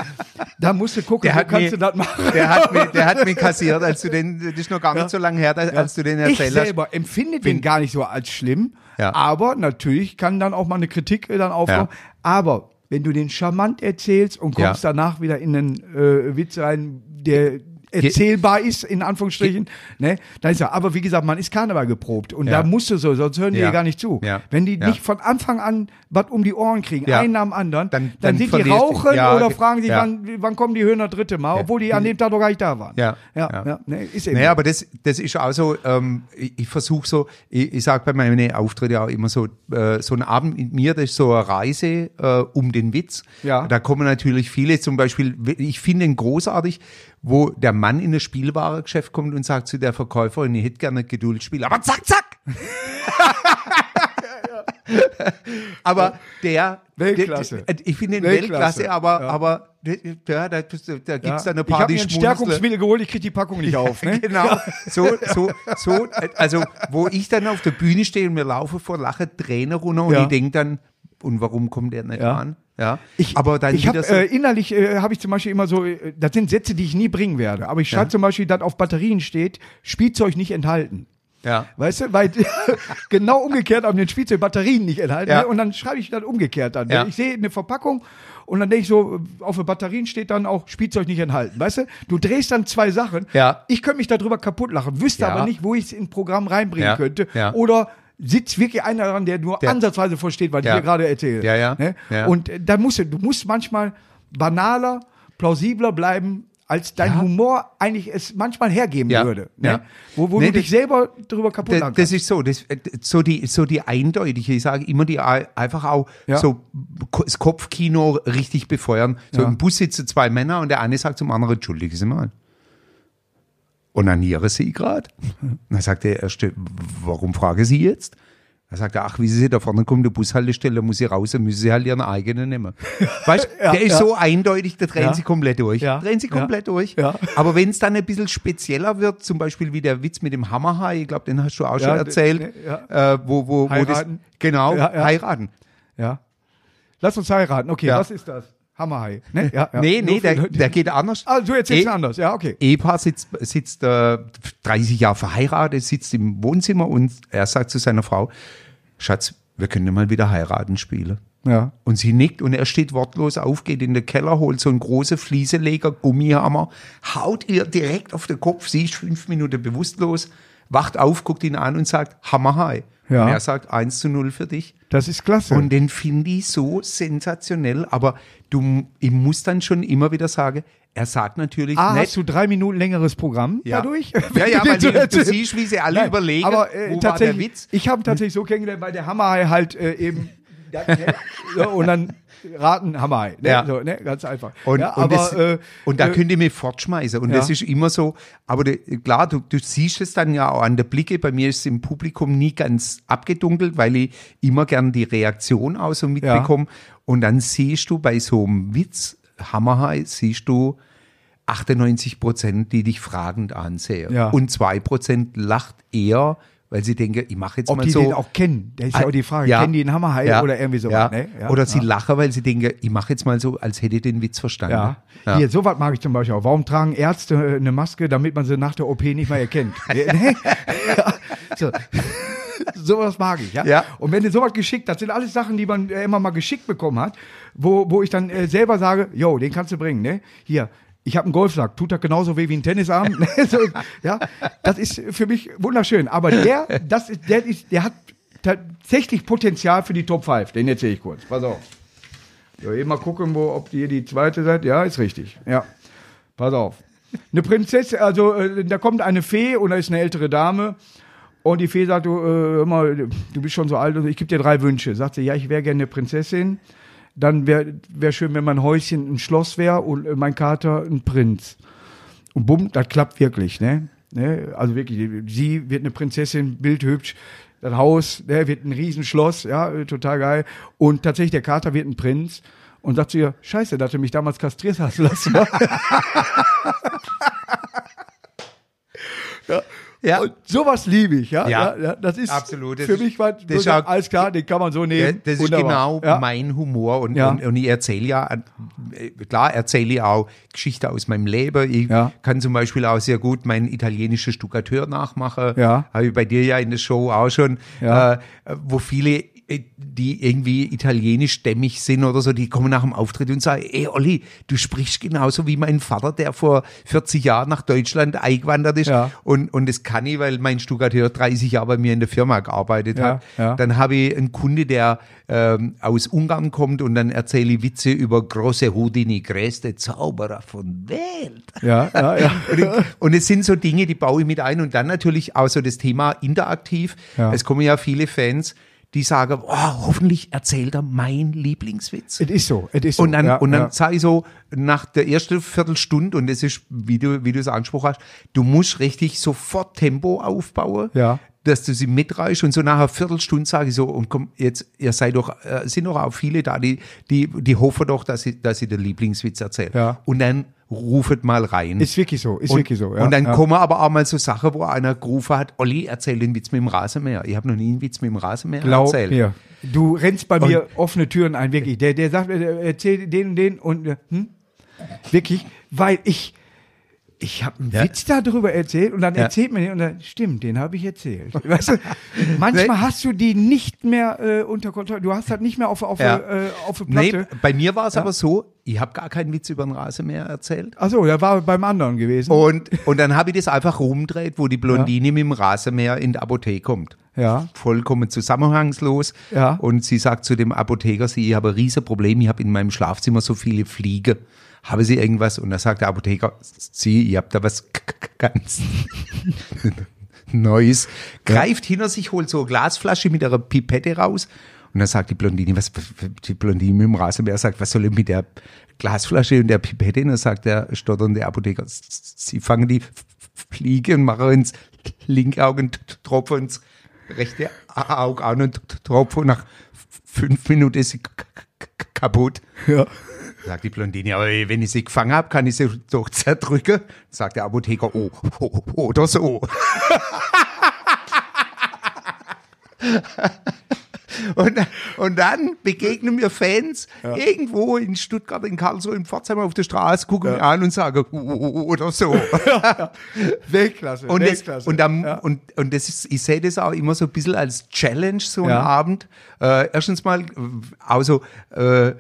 Da musst du gucken, Der hat, kannst mir, du das machen. der, hat mir, der hat mir kassiert, als du den, das ist noch gar nicht so lange her, als du den ich erzählt hast. selber empfinde den gar nicht so als schlimm, Ja. aber natürlich kann dann auch mal eine Kritik äh, dann aufkommen. Ja. Aber wenn du den charmant erzählst und kommst Ja. danach wieder in einen äh, Witz rein, der erzählbar ist, in Anführungsstrichen, ne, dann ist ja, aber wie gesagt, man ist Karneval geprobt und Ja. da musst du so, sonst hören die Ja. gar nicht zu. Ja. Wenn die nicht von Anfang an was um die Ohren kriegen, einen nach dem anderen, Dann- dann, dann sind die rauchen oder ge- fragen sich, wann, wann kommen die Höhner dritte Mal, obwohl die an dem Tag doch gar nicht da waren. Ja. ja, ne, ist eben Naja, aber das, das ist auch so, ähm, ich, ich versuche so, ich, ich sage bei meinen Auftritten auch immer so, äh, so ein Abend mit mir, das ist so eine Reise äh, um den Witz. Ja. Da kommen natürlich viele, zum Beispiel, ich finde ihn großartig, wo der Mann in das Spielwarengeschäft kommt und sagt zu der Verkäuferin, ich hätte gerne Geduldsspiel, aber zack, zack! aber der Weltklasse. Der, ich finde ihn Weltklasse, Weltklasse, aber, ja. aber ja, da, da gibt's da Ja. eine ich habe Party mir ein Stärkungsmittel geholt, ich kriege die Packung nicht auf. Ne? Genau, so, so, so, also wo ich dann auf der Bühne stehe und mir laufe vor Lache Tränen runter und ich denke dann, und warum kommt der nicht Ja. an? Ja, Ich, aber dann ich so, äh, innerlich äh, habe ich zum Beispiel immer so, äh, das sind Sätze, die ich nie bringen werde. Aber ich schreibe Ja. zum Beispiel, dass auf Batterien steht, Spielzeug nicht enthalten. ja, Weißt du, weil genau umgekehrt auf den Spielzeug Batterien nicht enthalten. Ja. Und dann schreibe ich dann umgekehrt dann. Ja. Ich sehe eine Verpackung und dann denke ich so, auf den Batterien steht dann auch Spielzeug nicht enthalten. Weißt du, du drehst dann zwei Sachen. Ja. Ich könnte mich darüber kaputt lachen, wüsste aber nicht, wo ich es in Programm reinbringen könnte. Ja. Oder sitzt wirklich einer dran, der nur Der- ansatzweise versteht, was Ja. ich hier gerade erzähle. Ja, ja. Ne? Ja. Und äh, da musst du, du musst manchmal banaler, plausibler bleiben, als dein Ja. Humor eigentlich es manchmal hergeben Ja. würde. Ne? Ja. Wo, wo Nee, du dich selber drüber kaputt das, lachen das kannst. ist so, das, äh, so die, so die eindeutige, ich sage immer die ei- einfach auch so das Kopfkino richtig befeuern. So im Bus sitzen zwei Männer und der eine sagt zum anderen, entschuldigen Sie mal. Onaniere Sie gerade? Dann sagt der erste, warum frage Sie jetzt? Da sagt er, ach, wie Sie da vorne kommen, die Bushaltestelle, muss Sie raus, dann müssen Sie halt Ihren eigenen nehmen. Weißt du, Ja, der ist ja. so eindeutig, da drehen Ja. Sie komplett durch. Ja. Drehen Sie komplett durch. Aber wenn es dann ein bisschen spezieller wird, zum Beispiel wie der Witz mit dem Hammerhai, ich glaube, den hast du auch schon erzählt, äh, wo, wo, wo das, Heiraten. genau, heiraten. Ja. Lass uns heiraten. Okay, was ist das? Hammerhai. Ne? Ja, ja. Nee, nee, Nur der, Leute- der geht anders. Ah, du erzählst Eh- anders. Ja, okay. Ehepaar sitzt, sitzt äh, 30 Jahre verheiratet, sitzt im Wohnzimmer und er sagt zu seiner Frau, Schatz, wir können mal wieder heiraten spielen. Ja. Und sie nickt und er steht wortlos auf, geht in den Keller, holt so einen großen Flieseleger, Gummihammer, haut ihr direkt auf den Kopf, sie ist fünf Minuten bewusstlos, wacht auf, guckt ihn an und sagt, Hammerhai. Ja. Er sagt, 1 zu 0 für dich. Das ist klasse. Und den finde ich so sensationell, aber du, ich muss dann schon immer wieder sagen, er sagt natürlich A, nicht, hast du drei Minuten längeres Programm Ja. dadurch? Ja, ja, weil du du, siehst, wie sie alle Nein, überlegen, aber äh, wo war der tatsächlich, Witz. ich habe tatsächlich so kennengelernt, weil der Hammerhai halt äh, eben und dann raten Hammerhai. Ne? Ja. So, ne? Ganz einfach. Und, ja, und, aber, das, äh, und da äh, könnt ihr mich fortschmeißen. Und ja. das ist immer so. Aber de, klar, du, du siehst es dann ja auch an der Blicke. Bei mir ist es im Publikum nie ganz abgedunkelt, weil ich immer gern die Reaktion auch so mitbekomme. Und dann siehst du bei so einem Witz, Hammerhai, siehst du 98 Prozent, die dich fragend ansehen. Ja. Und 2 Prozent lacht eher, weil sie denken, ich mache jetzt ob mal die so. den auch kennen. Da ist ja auch die Frage, Ja. kennen die den Hammerhai Ja. oder irgendwie so. Ja. Ne? Ja. Oder sie lachen, weil sie denken, ich mache jetzt mal so, als hätte ich den Witz verstanden. Ja. Hier, sowas mag ich zum Beispiel auch. Warum tragen Ärzte äh, eine Maske, damit man sie nach der OP nicht mehr erkennt? Ne? so. sowas mag ich, ja? Ja. Und wenn du sowas geschickt, das sind alles Sachen, die man äh, immer mal geschickt bekommen hat, wo, wo ich dann äh, selber sage, yo, den kannst du bringen, ne? Hier, ich habe einen Golfsack, tut das genauso weh wie ein Tennisarm. so, ja, das ist für mich wunderschön. Aber der, das ist, der ist, der hat tatsächlich Potenzial für die Top 5. Den erzähle ich kurz. Pass auf. So, eben mal gucken, wo, ob ihr die zweite seid. Ja, ist richtig. Ja. Pass auf. Eine Prinzessin, also äh, da kommt eine Fee und da ist eine ältere Dame. Und die Fee sagt, du, äh, hör mal, du bist schon so alt, und ich gebe dir drei Wünsche. Sagt sie, ja, ich wäre gerne eine Prinzessin. Dann wäre wär schön, wenn mein Häuschen ein Schloss wäre und äh, mein Kater ein Prinz. Und bumm, das klappt wirklich, ne? ne? Also wirklich, sie wird eine Prinzessin, bildhübsch. Das Haus, ne, wird ein Riesenschloss, ja, äh, total geil. Und tatsächlich, der Kater wird ein Prinz. Und sagt zu ihr, scheiße, dass du mich damals kastriert hast lassen. ja. Ja. Und sowas liebe ich, ja? Ja. Das ist Absolut. Das für ist- mich war das ist auch- alles klar, den kann man so Ja, nehmen. das ist Wunderbar. genau ja. mein Humor und, Ja. und, und ich erzähle ja, äh, klar erzähle ich auch Geschichte aus meinem Leben. Ich Ja. kann zum Beispiel auch sehr gut meinen italienischen Stuckateur nachmachen. Ja. Habe ich bei dir ja in der Show auch schon, Ja. äh, wo viele die irgendwie italienischstämmig sind oder so, die kommen nach dem Auftritt und sagen, ey Olli, du sprichst genauso wie mein Vater, der vor 40 Jahren nach Deutschland eingewandert ist. Ja. Und, und das kann ich, weil mein Stuckateur 30 Jahre bei mir in der Firma gearbeitet Ja, hat. ja. Dann habe ich einen Kunde, der ähm, aus Ungarn kommt und dann erzähle ich Witze über große Houdini, größte Zauberer von Welt. Ja, ja, ja. Und, ich, und es sind so Dinge, die baue ich mit ein und dann natürlich auch so das Thema interaktiv. Es kommen ja viele Fans, die sagen, oh, hoffentlich erzählt er mein Lieblingswitz. Es ist so, es ist so. Und dann, ja, und dann ja. sage ich so, nach der ersten Viertelstunde, und das ist, wie du, wie du es angesprochen hast, du musst richtig sofort Tempo aufbauen. Ja. Dass du sie mitreißt und so nach einer Viertelstunde sage ich so, und komm, jetzt, ihr seid doch, äh, sind doch auch viele da, die, die, die hoffen doch, dass sie, dass sie den Lieblingswitz erzählen. Ja. Und dann rufet mal rein. Ist wirklich so, ist und, wirklich so. Ja, und dann ja. kommen aber auch mal so Sachen, wo einer gerufen hat, Olli, erzähl den Witz mit dem Rasenmäher. Ich habe noch nie einen Witz mit dem Rasenmäher Glaub erzählt. mir. Du rennst bei mir offene Türen ein, wirklich. Der, der sagt, der erzählt den und den und, äh, hm? Wirklich, weil ich, ich habe einen Ja. Witz darüber erzählt und dann Ja. erzählt mir den und dann, stimmt, den habe ich erzählt. Weißt du, manchmal hast du die nicht mehr äh, unter Kontrolle. Du hast das nicht mehr auf, auf, Ja. äh, auf der Nee, Platte. bei mir war es aber so, ich habe gar keinen Witz über den Rasenmäher erzählt. Achso, der war beim anderen gewesen. Und, und dann habe ich das einfach rumdreht, wo die Blondine mit dem Rasenmäher in die Apotheke kommt. Ja. Vollkommen zusammenhangslos. Ja. Und sie sagt zu dem Apotheker, sie, ich habe ein riesen Problem, ich habe in meinem Schlafzimmer so viele Fliege. Habe sie irgendwas? Und da sagt der Apotheker, sie, ihr habt da was ganz Neues. Greift hinter sich, holt so eine Glasflasche mit einer Pipette raus. Und dann sagt die Blondine, was, die Blondine mit dem Rasenmäher sagt, was soll ich mit der Glasflasche und der Pipette? Und dann sagt der stotternde Apotheker, sie fangen die Fliege und machen ins linke Auge einen Tropfen ins rechte Auge an und Tropfen. Nach fünf Minuten ist sie kaputt. Ja. Sagt die Blondine, aber wenn ich sie gefangen habe, kann ich sie doch zerdrücken. Sagt der Apotheker, oh, oh oder so. Und, und dann begegnen mir Fans irgendwo in Stuttgart, in Karlsruhe, in Pforzheim auf der Straße, gucken mich an und sagen, oh, oh, oder so. Weltklasse, Und, das, Weltklasse. und, am, ja. und, und das ist, ich sehe das auch immer so ein bisschen als Challenge, so einen Ja. Abend. Äh, erstens mal, also, äh,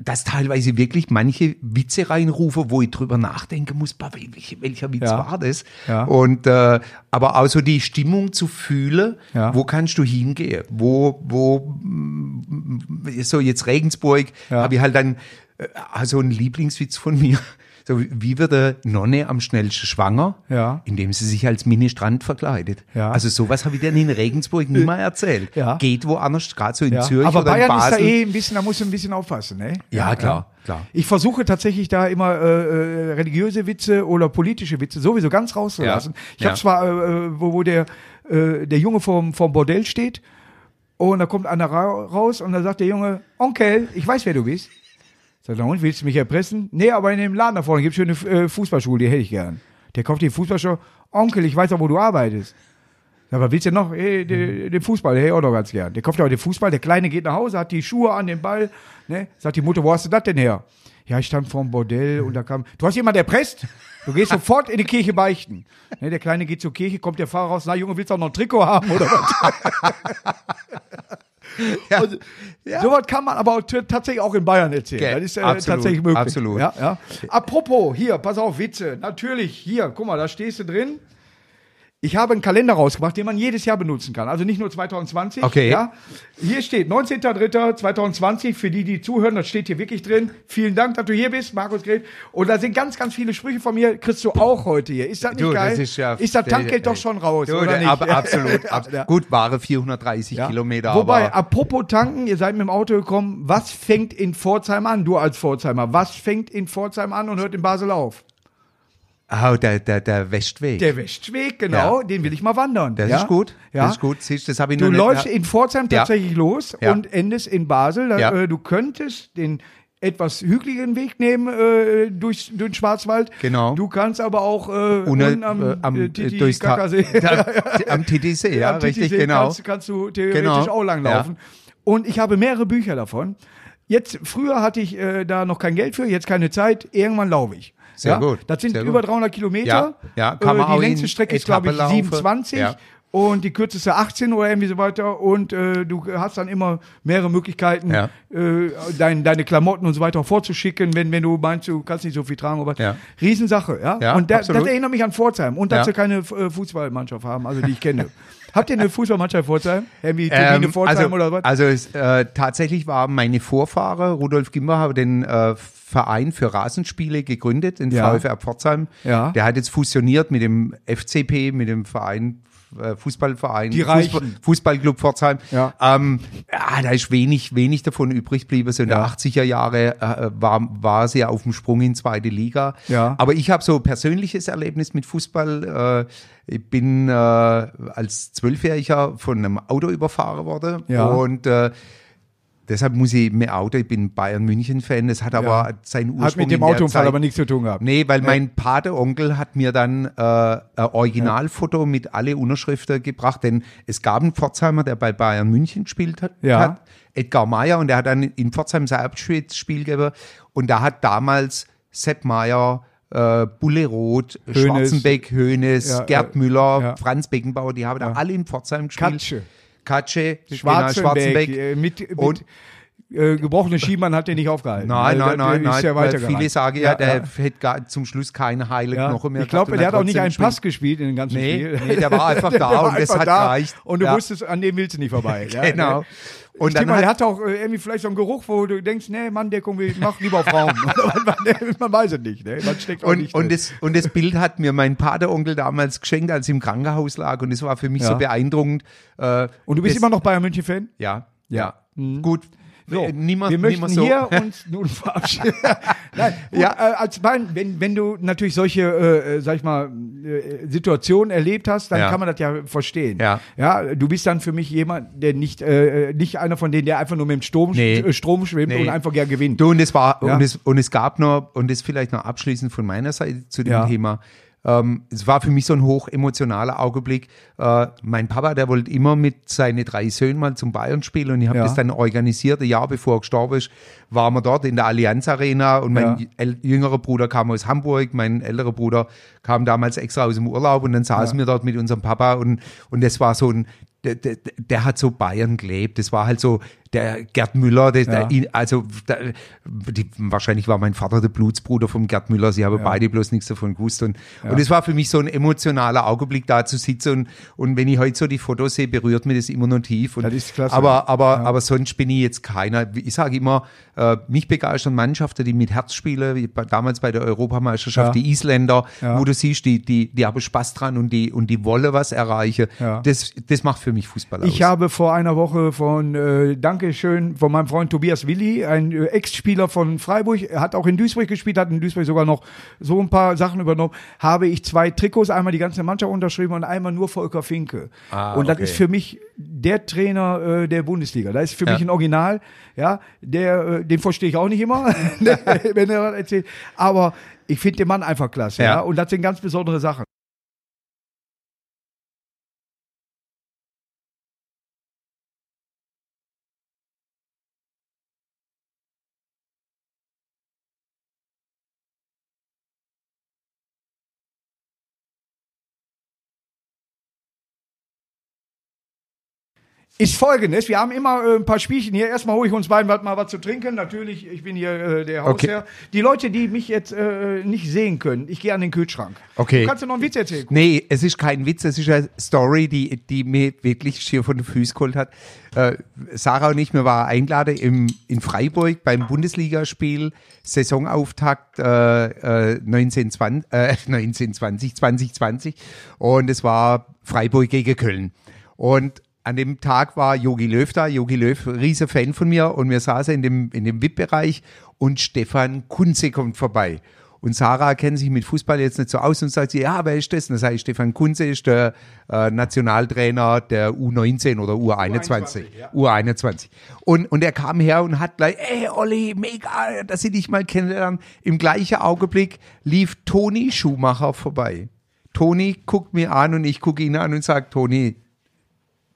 dass teilweise wirklich manche Witze reinrufe, wo ich drüber nachdenken muss, welcher, Witz Ja. war das? Ja. Und äh, aber auch so die Stimmung zu fühlen, Ja. wo kannst du hingehen? Wo, wo so jetzt Regensburg, Ja. habe ich halt dann äh, also ein Lieblingswitz von mir. So, wie wird eine Nonne am schnellsten schwanger? Ja. Indem sie sich als Ministrant verkleidet. Ja. Also sowas habe ich dann in Regensburg nie mal erzählt. Ja. Geht woanders, gerade so in Ja. Zürich Aber oder Bayern ist da eh ein bisschen, da musst du ein bisschen aufpassen, ne? Ja, klar, klar. Ich versuche tatsächlich da immer äh, äh, religiöse Witze oder politische Witze sowieso ganz rauszulassen. Ich habe ja. zwar, äh, wo, wo der, äh, der Junge vorm, vorm Bordell steht und da kommt einer ra raus und da sagt der Junge, Onkel, ich weiß, wer du bist. Sagt er, und willst du mich erpressen? Nee, aber in dem Laden da vorne gibt es schöne äh, Fußballschuhe, die hätte ich gern. Der kauft die Fußballschuhe. Onkel, ich weiß doch, wo du arbeitest. Ja, was willst du noch? Hey, den, den Fußball, der hätte ich auch noch ganz gern. Der kauft aber den Fußball, der Kleine geht nach Hause, hat die Schuhe an, den Ball. Ne? Sagt die Mutter, wo hast du das denn her? Ja, ich stand vorm Bordell und da kam, du hast jemand erpresst? Du gehst sofort in die Kirche beichten. Ne, der Kleine geht zur Kirche, kommt der Fahrer raus, na Junge, willst du auch noch ein Trikot haben oder was? Ja. Und Sowas kann man aber tatsächlich auch in Bayern erzählen. Ge- Das ist äh, absolut, tatsächlich möglich. absolut. Ja, ja. Apropos, hier, pass auf, Witze. Natürlich, hier, guck mal, da stehst du drin. Ich habe einen Kalender rausgebracht, den man jedes Jahr benutzen kann. Also nicht nur 2020. Okay. Ja. Hier steht 19.03.2020. Für die, die zuhören, das steht hier wirklich drin. Vielen Dank, dass du hier bist, Markus Gret. Und da sind ganz, ganz viele Sprüche von mir. Kriegst du auch heute hier. Ist das nicht Du, geil? das ist ja. das Tankgeld doch schon raus, Du, oder der- nicht? ab- absolut. Ab, Ja. Gut, Ware 430 Ja. Kilometer. Wobei, aber apropos tanken, ihr seid mit dem Auto gekommen. Was fängt in Pforzheim an, du als Pforzheimer? Was fängt in Pforzheim an und hört in Basel auf? Ah, der, der, der Westweg. Der Westweg, genau, Ja. den will ich mal wandern. das ja? ist gut. Ja. Das ist gut. Siehst, das habe ich Du nicht- läufst ja. in Pforzheim Ja. tatsächlich los Ja. und endest in Basel. Ja. äh, du könntest den etwas hügeligen Weg nehmen äh, durch, durch den Schwarzwald. Genau. Du kannst aber auch äh, Ohne, unten am, äh, am, äh, Titi durchs. Da- am TTC, ja, am richtig, genau. Kannst, kannst du theoretisch Genau. auch langlaufen. Und ich habe mehrere Bücher davon. Jetzt, früher hatte ich äh, da noch kein Geld für, jetzt keine Zeit. Irgendwann laufe ich. Sehr ja? gut, Das sind sehr über gut. 300 Kilometer. Ja, ja, äh, die längste Strecke ist, glaube ich, Etappe laufen. 27. Ja. Und die kürzeste 18 oder irgendwie so weiter. Und äh, du hast dann immer mehrere Möglichkeiten, Ja. äh, dein, deine Klamotten und so weiter vorzuschicken, wenn, wenn du meinst, du kannst nicht so viel tragen. Was. Ja. Riesensache, ja. Ja, und da, das erinnert mich an Pforzheim. Und dass sie keine äh, Fußballmannschaft haben, also die ich kenne. Habt ihr eine Fußballmannschaft in Pforzheim? Irgendwie Turbine Ähm, Pforzheim also, oder was? Also es, äh, tatsächlich waren meine Vorfahrer, Rudolf Gimmer, den äh, Verein für Rasenspiele gegründet, den Ja. VfR Pforzheim. Ja. Der hat jetzt fusioniert mit dem FCP, mit dem Verein äh, Fußballverein, Die Reichen. Fußballclub Pforzheim. Ja. Ähm, ja, da ist wenig, wenig davon übrig geblieben. So in Ja. der 80er Jahre äh, war, war sie ja auf dem Sprung in zweite Liga. Ja. Aber ich habe so persönliches Erlebnis mit Fußball. Äh, ich bin äh, als Zwölfjähriger von einem Auto überfahren worden Ja. und äh, Deshalb muss ich mir Auto, ich bin Bayern München Fan, das hat aber Ja. seinen Ursprung Hat mit dem Autounfall aber nichts zu tun gehabt. Nee, weil mein Pateonkel hat mir dann äh, ein Originalfoto mit alle Unterschriften gebracht, denn es gab einen Pforzheimer, der bei Bayern München gespielt hat, Ja. hat Edgar Meyer, und der hat dann in Pforzheim sein Abschiedsspiel gegeben und da hat damals Sepp Meyer, äh, Bulle Roth, Hoeneß. Schwarzenbeck, Ja, Gerd äh, Müller, ja. Franz Beckenbauer, die haben da alle in Pforzheim gespielt. Katsche. Katsche, Schwarzenbeck, äh, mit, mit Und- äh, gebrochene Schienbein hat er nicht aufgehalten. Nein, Also, nein, der- nein, der nein. ja weil viele sagen ja, der ja. hätte gar zum Schluss keine heile Ja. Knochen mehr Ich glaube, der hat auch nicht einen. Pass gespielt in dem ganzen Nee, Spiel. nee, der war einfach da war und das hat da gereicht. Und du Ja. wusstest, an dem willst du nicht vorbei. Genau. Und ich dann mal, der hat, hat auch äh, irgendwie vielleicht so einen Geruch, wo du denkst, nee, Manndeckung, ich mach lieber Raum. man, weiß es nicht. Ne? Man steckt auch und, nicht und, drin. das, und das Bild hat mir mein Pateronkel damals geschenkt, als ich im Krankenhaus lag. Und es war für mich so beeindruckend. Äh, Und du bist das, immer noch Bayern München-Fan? Ja, Ja. ja. Gut. So, Äh, niemand, wir möchten so. hier uns nun verabschieden. Nein, Ja. äh, als Bayern, wenn, wenn du natürlich solche, äh, äh, sag ich mal, äh, Situationen erlebt hast, dann Ja. kann man das ja verstehen. Ja. ja, du bist dann für mich jemand, der nicht, äh, nicht einer von denen, der einfach nur mit dem Sturm, Nee. äh, Strom schwimmt Nee. und einfach gern gewinnt. Du, und es war, Ja. und, es, und es gab noch, und das vielleicht noch abschließend von meiner Seite zu dem Ja. Thema. Ähm, es war für mich so ein hoch emotionaler Augenblick. Äh, mein Papa, der wollte immer mit seinen drei Söhnen mal zum Bayern spielen und ich habe Ja. das dann organisiert. Ein Jahr bevor er gestorben ist, waren wir dort in der Allianz Arena und mein Ja. jüngerer Bruder kam aus Hamburg, mein älterer Bruder kam damals extra aus dem Urlaub und dann saßen wir dort mit unserem Papa und, und das war so ein, der, der, der hat so Bayern gelebt. Das war halt so der Gerd Müller, der, Ja. der, also der, die, wahrscheinlich war mein Vater der Blutsbruder vom Gerd Müller. Sie haben beide bloß nichts davon gewusst. Und, und es war für mich so ein emotionaler Augenblick, da zu sitzen. Und, und wenn ich heute so die Fotos sehe, berührt mir das immer noch tief. Und, Das ist klasse. Aber, aber, aber sonst bin ich jetzt keiner. Ich sage immer, äh, mich begeistern Mannschaften, die mit Herz spielen, wie damals bei der Europameisterschaft, Ja. die Isländer, Ja. wo du siehst, die, die, die haben Spaß dran und die, und die wollen was erreichen. Ja. Das, das macht für mich Fußball aus. Ich habe vor einer Woche von, äh, Dankeschön, von meinem Freund Tobias Willi, ein äh, Ex-Spieler von Freiburg, hat auch in Duisburg gespielt, hat in Duisburg sogar noch so ein paar Sachen übernommen, habe ich zwei Trikots, einmal die ganze Mannschaft unterschrieben und einmal nur Volker Finke. Ah, und das okay. ist für mich der Trainer äh, der Bundesliga. Das ist für Ja. mich ein Original, ja, der, äh, den verstehe ich auch nicht immer, wenn er was erzählt, aber ich finde den Mann einfach klasse, ja. Ja. und das sind ganz besondere Sachen. Ist folgendes. Wir haben immer äh, ein paar Spielchen hier. Erstmal hole ich uns beiden mal was zu trinken. Natürlich, ich bin hier äh, der Hausherr. Okay. Die Leute, die mich jetzt äh, nicht sehen können, ich gehe an den Kühlschrank. Okay. Du kannst dir noch einen Witz erzählen. Nee, es ist kein Witz, es ist eine Story, die, die mir wirklich schier von den Füßen geholt hat. Äh, Sarah und ich, wir waren eingeladen im, in Freiburg beim Bundesligaspiel, Saisonauftakt äh, äh, 1920, äh, 1920, 2020 und es war Freiburg gegen Köln. Und an dem Tag war Jogi Löw da, Jogi Löw, riese Fan von mir und wir saßen in dem, in dem VIP-Bereich und Stefan Kunze kommt vorbei. Und Sarah kennt sich mit Fußball jetzt nicht so aus und sagt sie, ja, wer ist das? Und dann sage ich, Stefan Kunze ist der äh, Nationaltrainer der U19 oder U21. U21, ja. U21. Und, und er kam her und hat gleich, ey Olli, mega, dass ich dich mal kennenlernen. Im gleichen Augenblick lief Toni Schumacher vorbei. Toni guckt mir an und ich gucke ihn an und sage, Toni,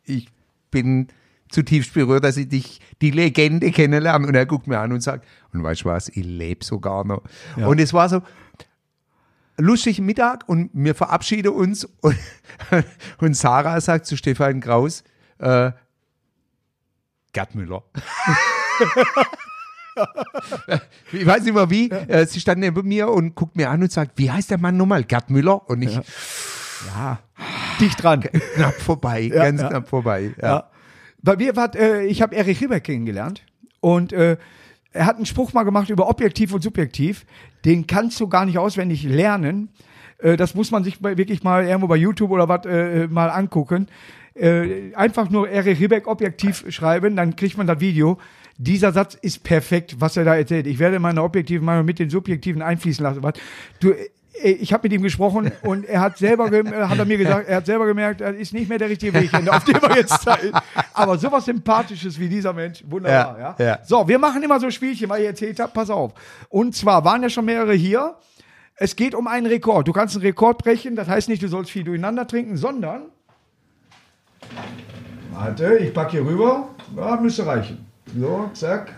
ich bin zutiefst berührt, dass ich dich, die Legende kennenlerne. Und er guckt mir an und sagt, und weißt du was, ich lebe sogar noch. Und es war so, lustig Mittag und wir verabschieden uns und, und Sarah sagt zu Stefan Kraus, äh, Gerd Müller. ich weiß nicht mehr wie, äh, sie stand neben mir und guckt mir an und sagt, wie heißt der Mann nochmal? Gerd Müller? Und ich, Ja. Dicht dran. knapp vorbei, ganz ja. knapp vorbei. Ja. Ja. Bei mir war, äh, ich habe Erich Ribbeck kennengelernt und äh, er hat einen Spruch mal gemacht über objektiv und subjektiv. Den kannst du gar nicht auswendig lernen. Äh, das muss man sich wirklich mal irgendwo bei YouTube oder was äh, mal angucken. Äh, einfach nur Erich Ribbeck objektiv schreiben, dann kriegt man das Video. Dieser Satz ist perfekt, was er da erzählt. Ich werde meine objektiven Meinung mit den subjektiven einfließen lassen. Du, ich habe mit ihm gesprochen und er hat selber äh, hat er mir gesagt, er hat selber gemerkt, das ist nicht mehr der richtige Weg, auf dem er jetzt da ist. Aber sowas sympathisches wie dieser Mensch, wunderbar, ja. Ja, ja. So, wir machen immer so Spielchen, weil ich erzählt habe, pass auf. Und zwar waren ja schon mehrere hier. Es geht um einen Rekord. Du kannst einen Rekord brechen, das heißt nicht, du sollst viel durcheinander trinken, sondern Warte, ich packe hier rüber. Ja, müsste reichen. So, zack.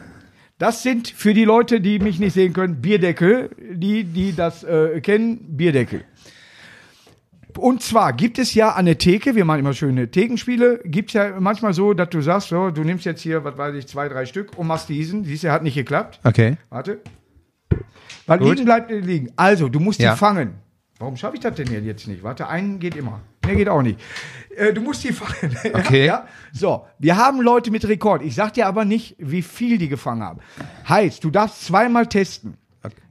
Das sind für die Leute, die mich nicht sehen können, Bierdeckel. Die, die das äh, kennen, Bierdeckel. Und zwar gibt es ja an der Theke, wir machen immer schöne Thekenspiele, gibt es ja manchmal so, dass du sagst, so, du nimmst jetzt hier, was weiß ich, zwei, drei Stück und machst diesen. Siehst du, hat nicht geklappt. Okay. Warte. Weil Gut. liegen bleibt äh, liegen. Also, du musst Ja. die fangen. Warum schaffe ich das denn jetzt nicht? Warte, einen geht immer. Der geht auch nicht. Äh, du musst die fangen. Okay. ja? So, wir haben Leute mit Rekord. Ich sag dir aber nicht, wie viel die gefangen haben. Heißt, du darfst zweimal testen.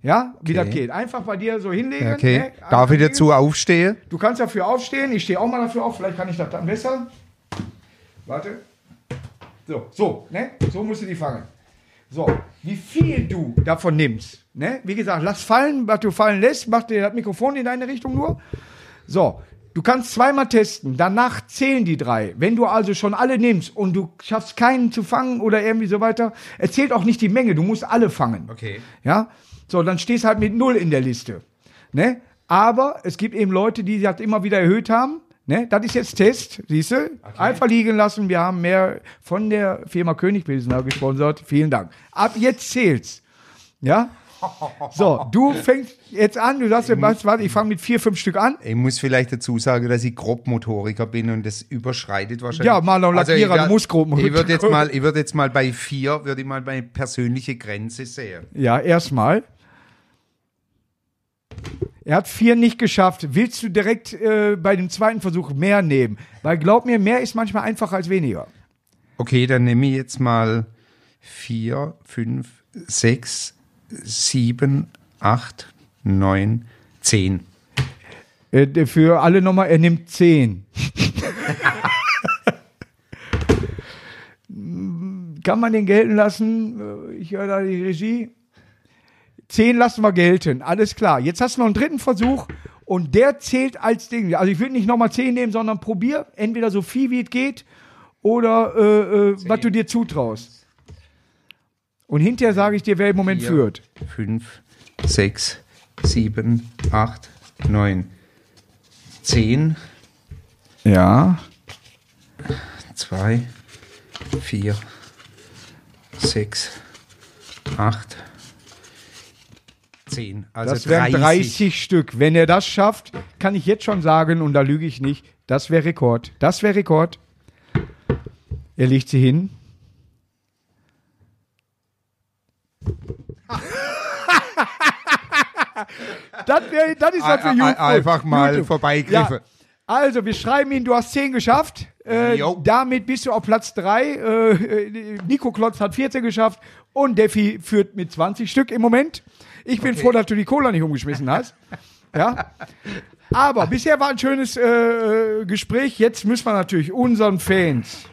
Ja, wie Okay. das geht. Einfach bei dir so hinlegen. Okay. ne? Darf ich dazu aufstehen? Du kannst dafür aufstehen. Ich stehe auch mal dafür auf. Vielleicht kann ich das dann besser. Warte. So, so, ne? So musst du die fangen. So, wie viel du davon nimmst, ne? Wie gesagt, lass fallen, was du fallen lässt. Mach dir das Mikrofon in deine Richtung nur. So, du kannst zweimal testen. Danach zählen die drei. Wenn du also schon alle nimmst und du schaffst keinen zu fangen oder irgendwie so weiter, erzählt auch nicht die Menge. Du musst alle fangen. Okay. Ja, so, dann stehst halt mit null in der Liste. Ne? Aber es gibt eben Leute, die das immer wieder erhöht haben. Ne? Das ist jetzt Test, siehst du? Einfach liegen lassen. Wir haben mehr von der Firma König Pilsner gesponsert. Vielen Dank. Ab jetzt zählt's. Ja? So, du fängst jetzt an, du sagst, was, warte, ich fange mit vier, fünf Stück an. Ich muss vielleicht dazu sagen, dass ich Grobmotoriker bin und das überschreitet wahrscheinlich. Ja, Maler und Lackierer, ich, du musst Grobmotoriker. Ich würde jetzt mal, ich würde jetzt mal bei vier, würde ich mal meine persönliche Grenze sehen. Ja, erstmal. Er hat vier nicht geschafft. Willst du direkt äh, bei dem zweiten Versuch mehr nehmen? Weil glaub mir, mehr ist manchmal einfacher als weniger. Okay, dann nehme ich jetzt mal vier, fünf, sechs, sieben, acht, neun, zehn. Äh, für alle nochmal, er nimmt zehn. Kann man den gelten lassen? Äh, Ich höre da die Regie. Zehn lassen wir gelten, alles klar. Jetzt hast du noch einen dritten Versuch und der zählt als Ding. Also ich würde nicht nochmal zehn nehmen, sondern probier entweder so viel wie es geht oder äh, äh, was du dir zutraust. Und hinterher sage ich dir, wer im Moment Vier. führt. Fünf, sechs, sieben, acht, neun, zehn, Ja. zwei, vier, sechs, acht, zehn. Also Das wären 30 Stück. Wenn er das schafft, kann ich jetzt schon sagen, und da lüge ich nicht, das wäre Rekord. Das wäre Rekord. Er legt sie hin. Das, wär, das ist was für YouTube. einfach mal YouTube. vorbeigriffen. Ja. Also, wir schreiben ihn, du hast 10 geschafft. Äh, damit bist du auf Platz 3. Äh, äh, Nico Klotz hat 14 geschafft und Defi führt mit 20 Stück im Moment. Ich bin froh, dass du die Cola nicht umgeschmissen hast. Ja. Aber bisher war ein schönes äh, Gespräch. Jetzt müssen wir natürlich unseren Fans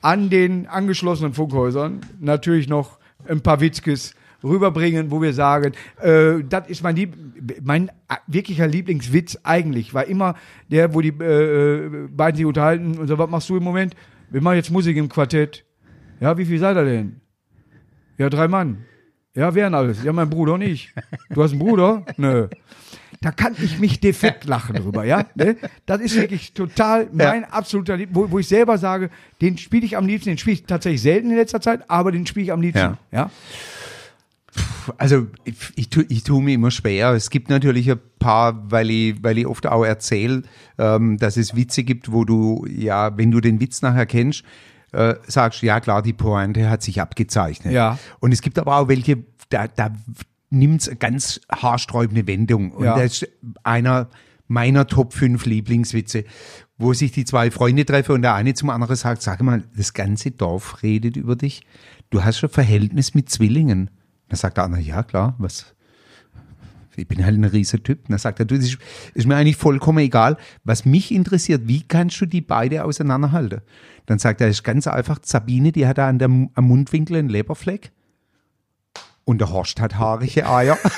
an den angeschlossenen Funkhäusern natürlich noch ein paar Witzkes rüberbringen, wo wir sagen, äh, das ist mein, Lieb mein äh, wirklicher Lieblingswitz eigentlich, war immer der, wo die äh, beiden sich unterhalten und so, was machst du im Moment? Wir machen jetzt Musik im Quartett. Ja, wie viel seid ihr denn? Ja, drei Mann. Ja, wer denn alles? Ja, mein Bruder und ich. Du hast einen Bruder? Nö. Da kann ich mich defekt lachen drüber, ja? Ne? Das ist wirklich total mein absoluter Lieb wo, wo ich selber sage, den spiele ich am liebsten, den spiele ich tatsächlich selten in letzter Zeit, aber den spiele ich am liebsten, Ja. ja? Also ich, ich, tu, ich tue mir immer schwer. Es gibt natürlich ein paar, weil ich, weil ich oft auch erzähle, ähm, dass es Witze gibt, wo du, ja, wenn du den Witz nachher kennst, äh, sagst, ja klar, die Pointe hat sich abgezeichnet. Ja. Und es gibt aber auch welche, da, da nimmt es ganz haarsträubende Wendung. Und Ja. das ist einer meiner Top 5 Lieblingswitze, wo sich die zwei Freunde treffen und der eine zum anderen sagt, sag mal, das ganze Dorf redet über dich. Du hast schon Verhältnis mit Zwillingen. Da sagt der andere, ja klar, was, Ich bin halt ein riesiger Typ. Und dann sagt er, du, das ist, ist mir eigentlich vollkommen egal. Was mich interessiert, wie kannst du die beide auseinanderhalten? Dann sagt er, das ist ganz einfach, Sabine, die hat da an der, am Mundwinkel einen Leberfleck. Und der Horst hat haarige Eier.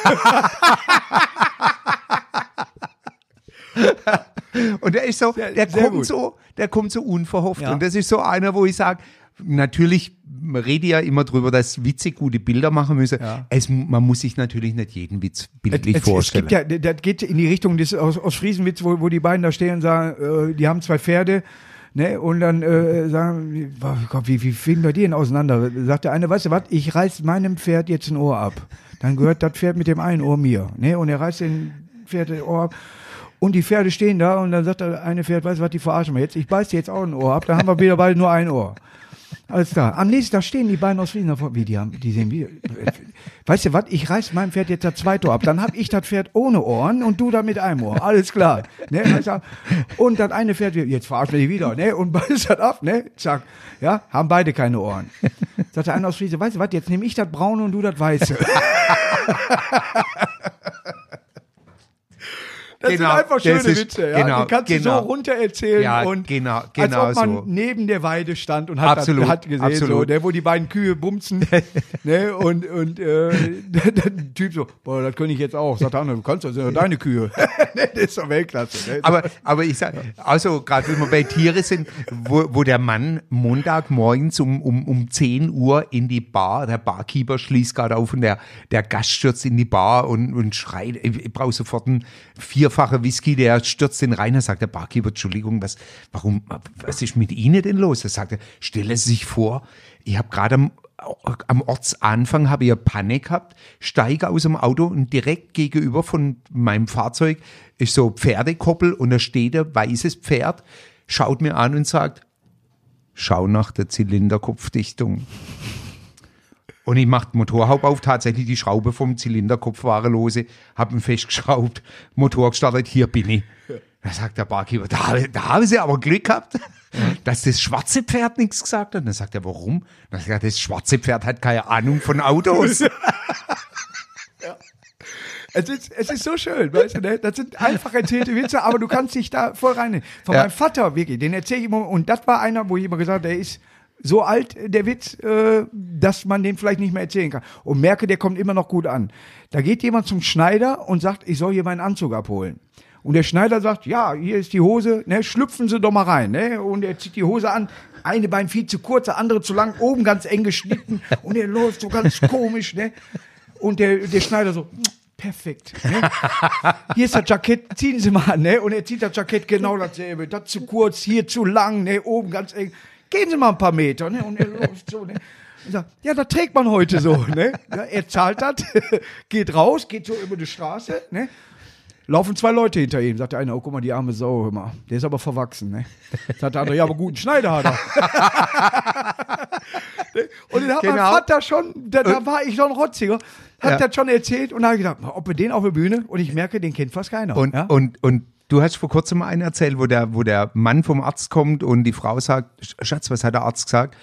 Und der ist so, Sehr- der sehr kommt gut. so, der kommt so unverhofft. Ja. Und das ist so einer, wo ich sage, natürlich man redet ja immer drüber, dass Witze gute Bilder machen müssen. Ja. Es, man muss sich natürlich nicht jeden Witz bildlich es, es vorstellen. gibt ja, das geht in die Richtung des aus, aus Friesenwitz, wo, wo die beiden da stehen und sagen, äh, die haben zwei Pferde, ne, und dann äh, sagen, Gott, wie, wie fliegen wir die denn auseinander? Sagt der eine, weißt du was, ich reiß meinem Pferd jetzt ein Ohr ab. Dann gehört das Pferd mit dem einen Ohr mir, ne, und er reißt den Pferd ein Ohr ab. Und die Pferde stehen da und dann sagt der eine Pferd, weißt du was, die verarschen wir jetzt, ich beiß dir jetzt auch ein Ohr ab, dann haben wir wieder beide nur ein Ohr. Alles klar. Am nächsten Tag stehen die beiden aus Friesen davor. Wie, die haben, die sehen wie, weißt du was, ich reiß meinem Pferd jetzt das zweite Ohr ab. Dann hab ich das Pferd ohne Ohren und du da mit einem Ohr. Alles klar. Ne, und das eine Pferd, jetzt verarschen wir die wieder, ne, und beißt das ab, ne, zack. Ja, haben beide keine Ohren. Sagt der eine aus Friese, weißt du was, jetzt nehme ich das braune und du das weiße. Das Genau, sind einfach schöne ist- Witze, ja. genau, die kannst du genau. so runter erzählen Ja, und genau, als genau ob man so. neben der Weide stand und hat, Absolut, hat gesehen, so, ne, wo die beiden Kühe bumsen, ne, und, und äh, der, der Typ so, boah, das könnte ich jetzt auch. Sagt der andere, du kannst das, sind doch deine Kühe. ne, das ist doch Weltklasse. Ne? Aber, aber ich sag, also gerade wenn wir bei Tiere sind, wo, wo der Mann Montagmorgens um, um, um 10 Uhr in die Bar, der Barkeeper schließt gerade auf und der, der Gast stürzt in die Bar und, und schreit, ich, brauche sofort einen vierfachen Whisky, der stürzt den rein, da sagt der Barkeeper, Entschuldigung, was, warum, was ist mit Ihnen denn los? Da sagt er, stelle sich vor, ich habe gerade am am Ortsanfang habe ich Panne gehabt, steige aus dem Auto und direkt gegenüber von meinem Fahrzeug ist so Pferdekoppel und da steht ein weißes Pferd, schaut mir an und sagt, schau nach der Zylinderkopfdichtung. Und ich mache Motorhaube auf, tatsächlich die Schraube vom Zylinderkopf war lose, habe ihn festgeschraubt, Motor gestartet, hier bin ich. Da sagt der Barkeeper, da, da haben Sie aber Glück gehabt, dass das schwarze Pferd nichts gesagt hat. Dann sagt er, warum? Dann sagt er, das schwarze Pferd hat keine Ahnung von Autos. Es ist, es ist so schön, weißt du, ne? Das sind einfach erzählte Witze, aber du kannst dich da voll rein. Von Ja. meinem Vater, wirklich, den erzähle ich immer, und das war einer, wo ich immer gesagt habe, der ist so alt, der Witz, äh, dass man den vielleicht nicht mehr erzählen kann. Und merke, der kommt immer noch gut an. Da geht jemand zum Schneider und sagt, ich soll hier meinen Anzug abholen. Und der Schneider sagt, ja, hier ist die Hose, ne, schlüpfen Sie doch mal rein, ne? Und er zieht die Hose an, eine Bein viel zu kurz, der andere zu lang, oben ganz eng geschnitten und er läuft so ganz komisch, ne? Und der, der Schneider so, perfekt. Ne? Hier ist das Jackett, ziehen Sie mal an, ne? Und er zieht das Jackett genau dasselbe. Das zu kurz, hier zu lang, ne? Oben ganz eng. Gehen Sie mal ein paar Meter, ne? Und er läuft so, ne? Und sagt, ja, das trägt man heute so, ne? Ja, er zahlt das, geht raus, geht so über die Straße, ne? Laufen zwei Leute hinter ihm. Sagt der eine, oh, guck mal, die arme Sau, hör mal. Der ist aber verwachsen, ne? Sagt der andere, ja, aber guten Schneider hat er. und den hat mein Genau. Vater schon, da, da war ich schon Rotziger, hat Ja. das schon erzählt und da habe ich gedacht, ob wir den auf der Bühne und ich merke, den kennt fast keiner. Und, ja? und, und du hast vor kurzem mal einen erzählt, wo der, wo der Mann vom Arzt kommt und die Frau sagt, "Sch- Schatz, was hat der Arzt gesagt?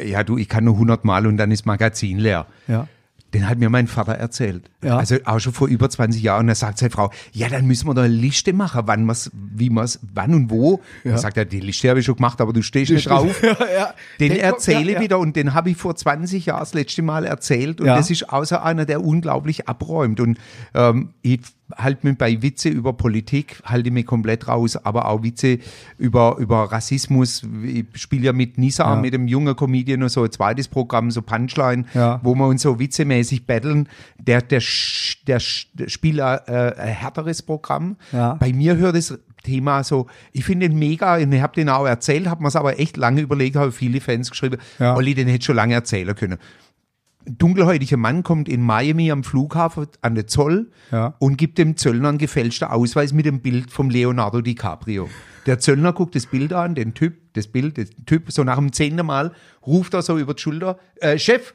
Ja, du, ich kann nur 100 Mal und dann ist Magazin leer. Ja. Den hat mir mein Vater erzählt. Ja. Also auch schon vor über 20 Jahren. Und da sagt seine Frau, ja, dann müssen wir doch eine Liste machen, wann wir's, wie wir's, wann und wo. Ja. Da sagt er, die Liste habe ich schon gemacht, aber du stehst nicht drauf. ja, ja. Den Der- erzähle ja, wieder und den habe ich vor 20 Jahren das letzte Mal erzählt und das ist außer einer, der unglaublich abräumt und ähm, ich halte mich bei Witze über Politik, halte mich komplett raus, aber auch Witze über, über Rassismus. Ich spiele ja mit Nisa, Ja. mit dem jungen Comedian, noch so ein zweites Programm, so Punchline, Ja. wo wir uns so witzemäßig battlen. Der, der, der, der spielt ein, äh, ein härteres Programm. Ja. Bei mir hört das Thema so, ich finde den mega, und ich habe den auch erzählt, habe mir es aber echt lange überlegt, habe viele Fans geschrieben, Ja. Olli, den hätte ich schon lange erzählen können. Ein dunkelhäutiger Mann kommt in Miami am Flughafen an den Zoll Ja. und gibt dem Zöllner einen gefälschten Ausweis mit dem Bild vom Leonardo DiCaprio. Der Zöllner guckt das Bild an, den Typ, das Bild, den Typ, so nach dem zehnten Mal ruft er so über die Schulter, äh, Chef,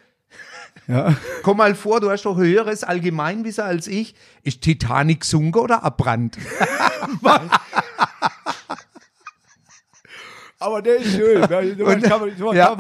Ja. komm mal vor, du hast doch höheres Allgemeinwissen als ich. Ist Titanic gesunken oder abbrannt? Aber der ist schön. ja.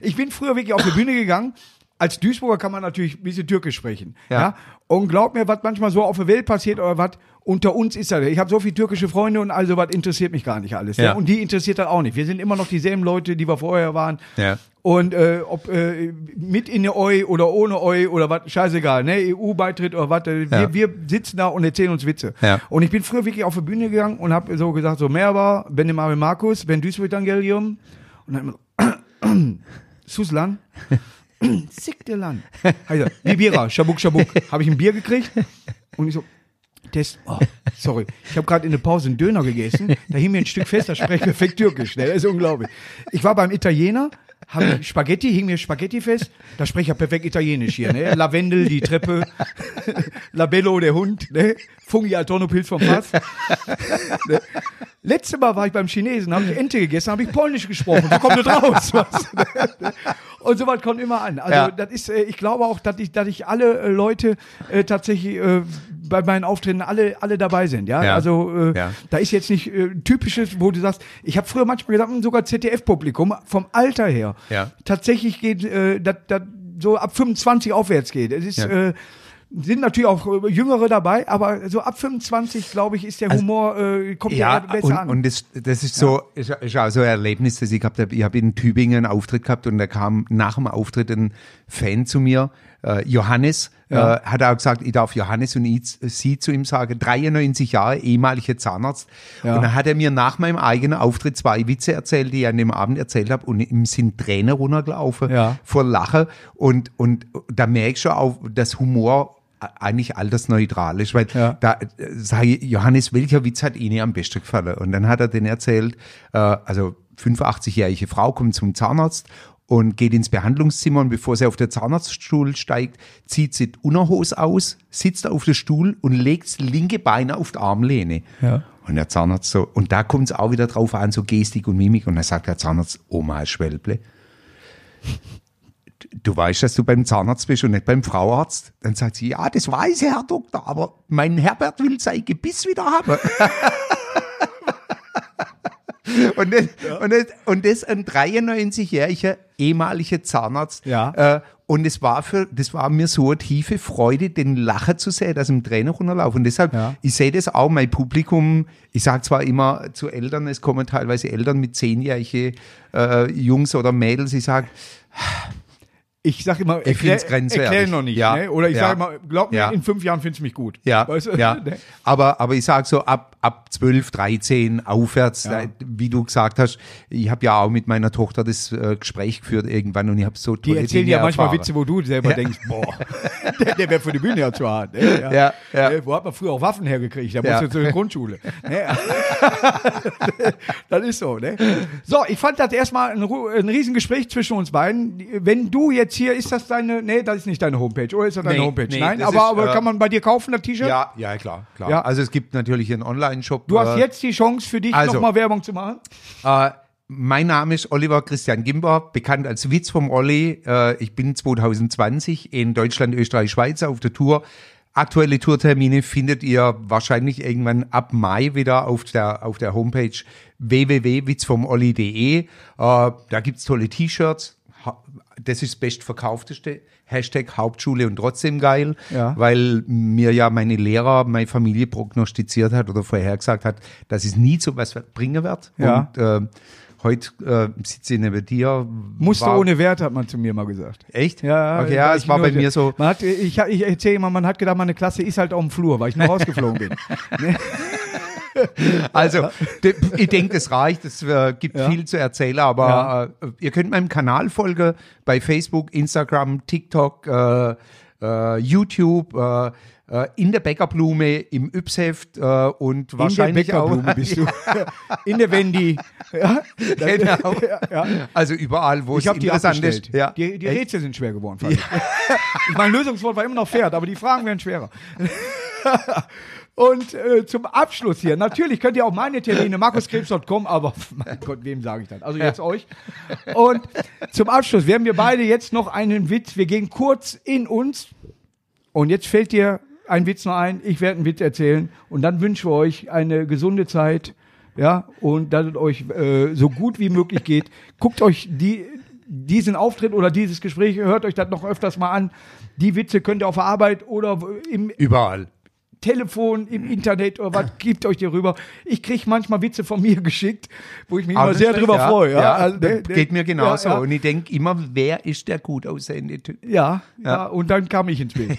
Ich bin früher wirklich auf die Bühne gegangen als Duisburger kann man natürlich ein bisschen Türkisch sprechen. Ja. Ja. Und glaub mir, was manchmal so auf der Welt passiert oder was, unter uns ist das. Ich habe so viele türkische Freunde und also was interessiert mich gar nicht alles. Ja. Ja. Und die interessiert das auch nicht. Wir sind immer noch dieselben Leute, die wir vorher waren. Ja. Und äh, ob äh, mit in der Eu oder ohne Eu oder was, scheißegal, ne? EU-Beitritt oder was, äh, wir, Ja. wir sitzen da und erzählen uns Witze. Ja. Und ich bin früher wirklich auf die Bühne gegangen und habe so gesagt, so Merba, Benemare Markus, Ben Duisburg Evangelium. Und dann immer so, Suslan, sick Land. Also, Bibira, Schabuk, Schabuk. Habe ich ein Bier gekriegt und ich so, Test, oh, sorry, ich habe gerade in der Pause einen Döner gegessen, da hing mir ein Stück fest, das spreche perfekt Türkisch, ne? das ist unglaublich. Ich war beim Italiener, habe Spaghetti, hing mir Spaghetti fest, da spreche ich ja perfekt Italienisch hier, ne? Lavendel, die Treppe, Labello, der Hund, ne? Fungi Altonopilz vom Fass. ne? Letztes Mal war ich beim Chinesen, habe ich Ente gegessen, habe ich Polnisch gesprochen, so kommt das raus. Was? Und sowas kommt immer an. Also Ja. das ist, äh, ich glaube auch, dass ich, dass ich alle äh, Leute äh, tatsächlich äh, bei meinen Auftritten alle, alle dabei sind. Ja, Ja. also äh, Ja. da ist jetzt nicht äh, typisches, wo du sagst, ich habe früher manchmal gesagt, hm, sogar ZDF-Publikum vom Alter her. Ja. Tatsächlich geht, äh, das, so ab 25 aufwärts geht. Es ist äh, sind natürlich auch äh, Jüngere dabei, aber so ab 25, glaube ich, ist der Humor, äh, kommt Ja, ja besser und, an. und das, das ist so, ist, ist auch so ein Erlebnis, das ich gehabt habe. Ich habe in Tübingen einen Auftritt gehabt und da kam nach dem Auftritt ein Fan zu mir, äh, Johannes, Ja. äh, hat auch gesagt, ich darf Johannes und ich, sie zu ihm sagen, 93 Jahre, ehemaliger Zahnarzt. Ja. Und dann hat er mir nach meinem eigenen Auftritt zwei Witze erzählt, die ich an dem Abend erzählt habe und ihm sind Tränen runtergelaufen Ja. vor Lachen und, und da merke ich schon auch, dass Humor eigentlich altersneutral ist, weil Ja. da äh, sage ich, Johannes, welcher Witz hat Ihnen am besten gefallen? Und dann hat er den erzählt, äh, also 85-jährige Frau kommt zum Zahnarzt und geht ins Behandlungszimmer und bevor sie auf den Zahnarztstuhl steigt, zieht sie die Unterhose aus, sitzt auf dem Stuhl und legt das linke Bein auf die Armlehne. Ja. Und der Zahnarzt so, und da kommt es auch wieder drauf an, so Gestik und Mimik. Und dann sagt der Zahnarzt, Oma, Schwelble, du weißt, dass du beim Zahnarzt bist und nicht beim Frauarzt? Dann sagt sie, ja, das weiß ich, Herr Doktor, aber mein Herbert will sein Gebiss wieder haben. und, das, und, das, und das ein 93-jähriger ehemaliger Zahnarzt. Ja. Äh, und es war für, das war mir so eine tiefe Freude, den Lachen zu sehen, dass im Trainer runterlaufen. Und deshalb, Ja. ich sehe das auch, mein Publikum, ich sage zwar immer zu Eltern, es kommen teilweise Eltern mit zehnjährige äh, Jungs oder Mädels, ich sage, ich sag immer, Ich erklär, erklär noch nicht. Ja. Ne? Oder ich Ja. sage immer, glaub mir, Ja. in fünf Jahren findest du mich gut. Ja, Weißt du? ja. Ne? Aber, aber ich sage so ab, ab 12, 13 aufwärts, Ja. da, wie du gesagt hast, ich habe ja auch mit meiner Tochter das äh, Gespräch geführt irgendwann und ich habe so Die tolle erzählen Dinge ja manchmal erfahren. Witze, wo du selber denkst, boah, der, der wäre für die Bühne ja zu hart. Ne? Ne? Wo hat man früher auch Waffen hergekriegt? Der Ja. musste zur Grundschule. Ne? das ist so. Ne? So, ich fand das erstmal ein, ein Riesengespräch zwischen uns beiden. Wenn du jetzt hier, ist das deine, nee, das ist nicht deine Homepage, oder ist das deine Nee, Homepage? nee, Nein, das aber, ist, aber äh, kann man bei dir kaufen, das T-Shirt? Ja, ja, klar, klar. Ja. Also es gibt natürlich einen Online-Shop. Du hast äh, jetzt die Chance für dich, also- nochmal Werbung zu machen. Äh, mein Name ist Oliver Christian Gimber, bekannt als Witz vom Olli. Äh, ich bin 2020 in Deutschland, Österreich, Schweiz auf der Tour. Aktuelle Tourtermine findet ihr wahrscheinlich irgendwann ab Mai wieder auf der, auf der Homepage www.witzvomolli.de. Äh, da gibt's tolle T-Shirts. Das ist das bestverkaufteste. Hashtag Hauptschule und trotzdem geil, Ja. weil mir ja meine Lehrer, meine Familie prognostiziert hat oder vorhergesagt hat, dass es nie zu was bringen wird. Ja. Und äh, heute äh, sitze ich neben dir. Musste war- ohne Wert, hat man zu mir mal gesagt. Echt? Ja, Okay, ja, es war bei mir so. Man hat, ich ich erzähle immer, man hat gedacht, meine Klasse ist halt auf dem Flur, weil ich nur rausgeflogen bin. Also, ich denke, das reicht. Es äh, gibt Ja. viel zu erzählen, aber äh, ihr könnt meinem Kanal folgen bei Facebook, Instagram, TikTok, äh, äh, YouTube, äh, äh, in der Bäckerblume, im Yps-Heft und wahrscheinlich in der auch. Bäckerblume bist du. In der Wendy. Ja, Genau. ja, ja. Also überall, wo Ich es interessant ist. Ja. Die, die? Rätsel sind schwer geworden. Ich. mein Lösungswort war immer noch Pferd, aber die Fragen werden schwerer. Und äh, zum Abschluss hier, natürlich könnt ihr auch meine Termine, markuskrebs.com, aber mein Gott, wem sage ich das? Also jetzt euch. Und zum Abschluss werden wir beide jetzt noch einen Witz, wir gehen kurz in uns und jetzt fällt dir ein Witz noch ein, ich werde einen Witz erzählen und dann wünschen wir euch eine gesunde Zeit, ja, und dass es euch äh, so gut wie möglich geht. Guckt euch die diesen Auftritt oder dieses Gespräch, hört euch das noch öfters mal an. Die Witze könnt ihr auf der Arbeit oder im Überall. Telefon, im Internet oder was, gebt euch die rüber. Ich kriege manchmal Witze von mir geschickt, wo ich mich Aber immer sehr drüber ja, freue. Ja, Ja, Also, der- der- geht mir genauso. Ja. Und ich denke immer, wer ist der gut aussehende Typ? Ja, ja, und dann kam ich ins Bild.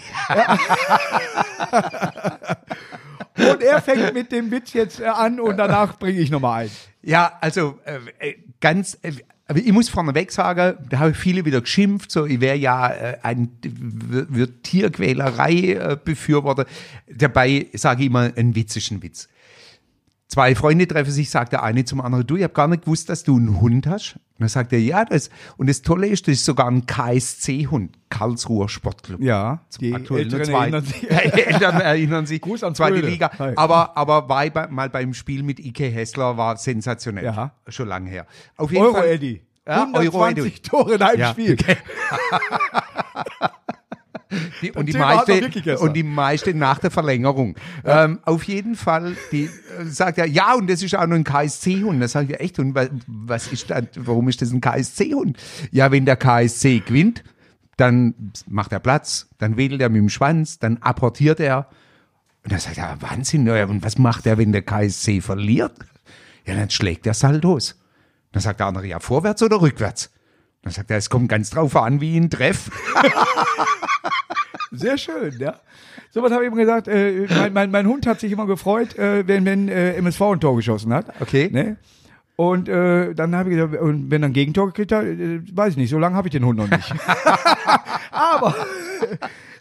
Und er fängt mit dem Witz jetzt äh, an und danach bringe ich nochmal ein. Ja, also äh, äh, ganz, äh, aber ich muss vorneweg sagen, da habe ich viele wieder geschimpft, so ich wäre ja äh, ein wird Tierquälerei äh, befürworter. Dabei sage ich immer einen witzischen Witz. Zwei Freunde treffen sich, sagt der eine zum anderen, du, ich habe gar nicht gewusst, dass du einen Hund hast. Und dann sagt er, ja, das. Und das Tolle ist, das ist sogar ein KSC-Hund, Karlsruher Sportclub. Ja, die Aktuell nur Älteren zwei. erinnern sich. Eltern erinnern sich. Gruß an zweite. Liga. Hi. Aber, aber war bei, mal beim Spiel mit Ike Hessler war sensationell. Ja. Schon lange her. Auf jeden Euro Fall. Eddie. Ja, Euro 120 Eddie. Tore in einem Ja. Spiel. Die, und, die meiste, und die meiste nach der Verlängerung. Ähm, auf jeden Fall, die äh, sagt er, ja, und das ist auch noch ein KSC-Hund. Da sage ich, ja, echt, und wa- was ist da, warum ist das ein KSC-Hund? Ja, wenn der KSC gewinnt, dann macht er Platz, dann wedelt er mit dem Schwanz, dann apportiert er. Und dann sagt er, Wahnsinn, ja, und was macht er, wenn der KSC verliert? Ja, dann schlägt er Saldos. Dann sagt der andere, ja, vorwärts oder rückwärts? Dann sagt er, es kommt ganz drauf an, wie ihn treffe. Sehr schön, ja. So was habe ich eben gesagt. Äh, mein, mein, mein Hund hat sich immer gefreut, äh, wenn, wenn äh, MSV ein Tor geschossen hat. Okay. Ne? Und äh, dann habe ich gesagt, und wenn er ein Gegentor gekriegt hat, äh, weiß ich nicht, so lange habe ich den Hund noch nicht. Aber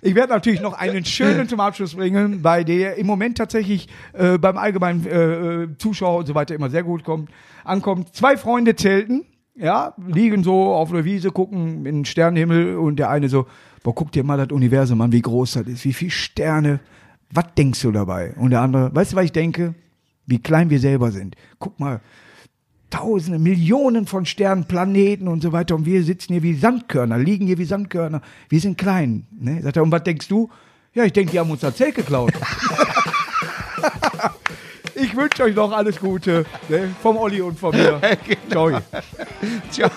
ich werde natürlich noch einen schönen zum Abschluss bringen, bei der im Moment tatsächlich äh, beim allgemeinen Zuschauer und so weiter immer sehr gut kommt, ankommt. Zwei Freunde zelten, ja, liegen so auf der Wiese, gucken in den Sternenhimmel und der eine so, boah, guck dir mal das Universum an, wie groß das ist, wie viele Sterne, was denkst du dabei? Und der andere, weißt du, was ich denke? Wie klein wir selber sind. Guck mal, Tausende, Millionen von Sternen, Planeten und so weiter. Und wir sitzen hier wie Sandkörner, liegen hier wie Sandkörner. Wir sind klein. Ne? Sagt er, und was denkst du? Ja, ich denke, die haben uns das Zelt geklaut. ich wünsche euch noch alles Gute. Ne? Vom Olli und von mir. Ciao. Ciao.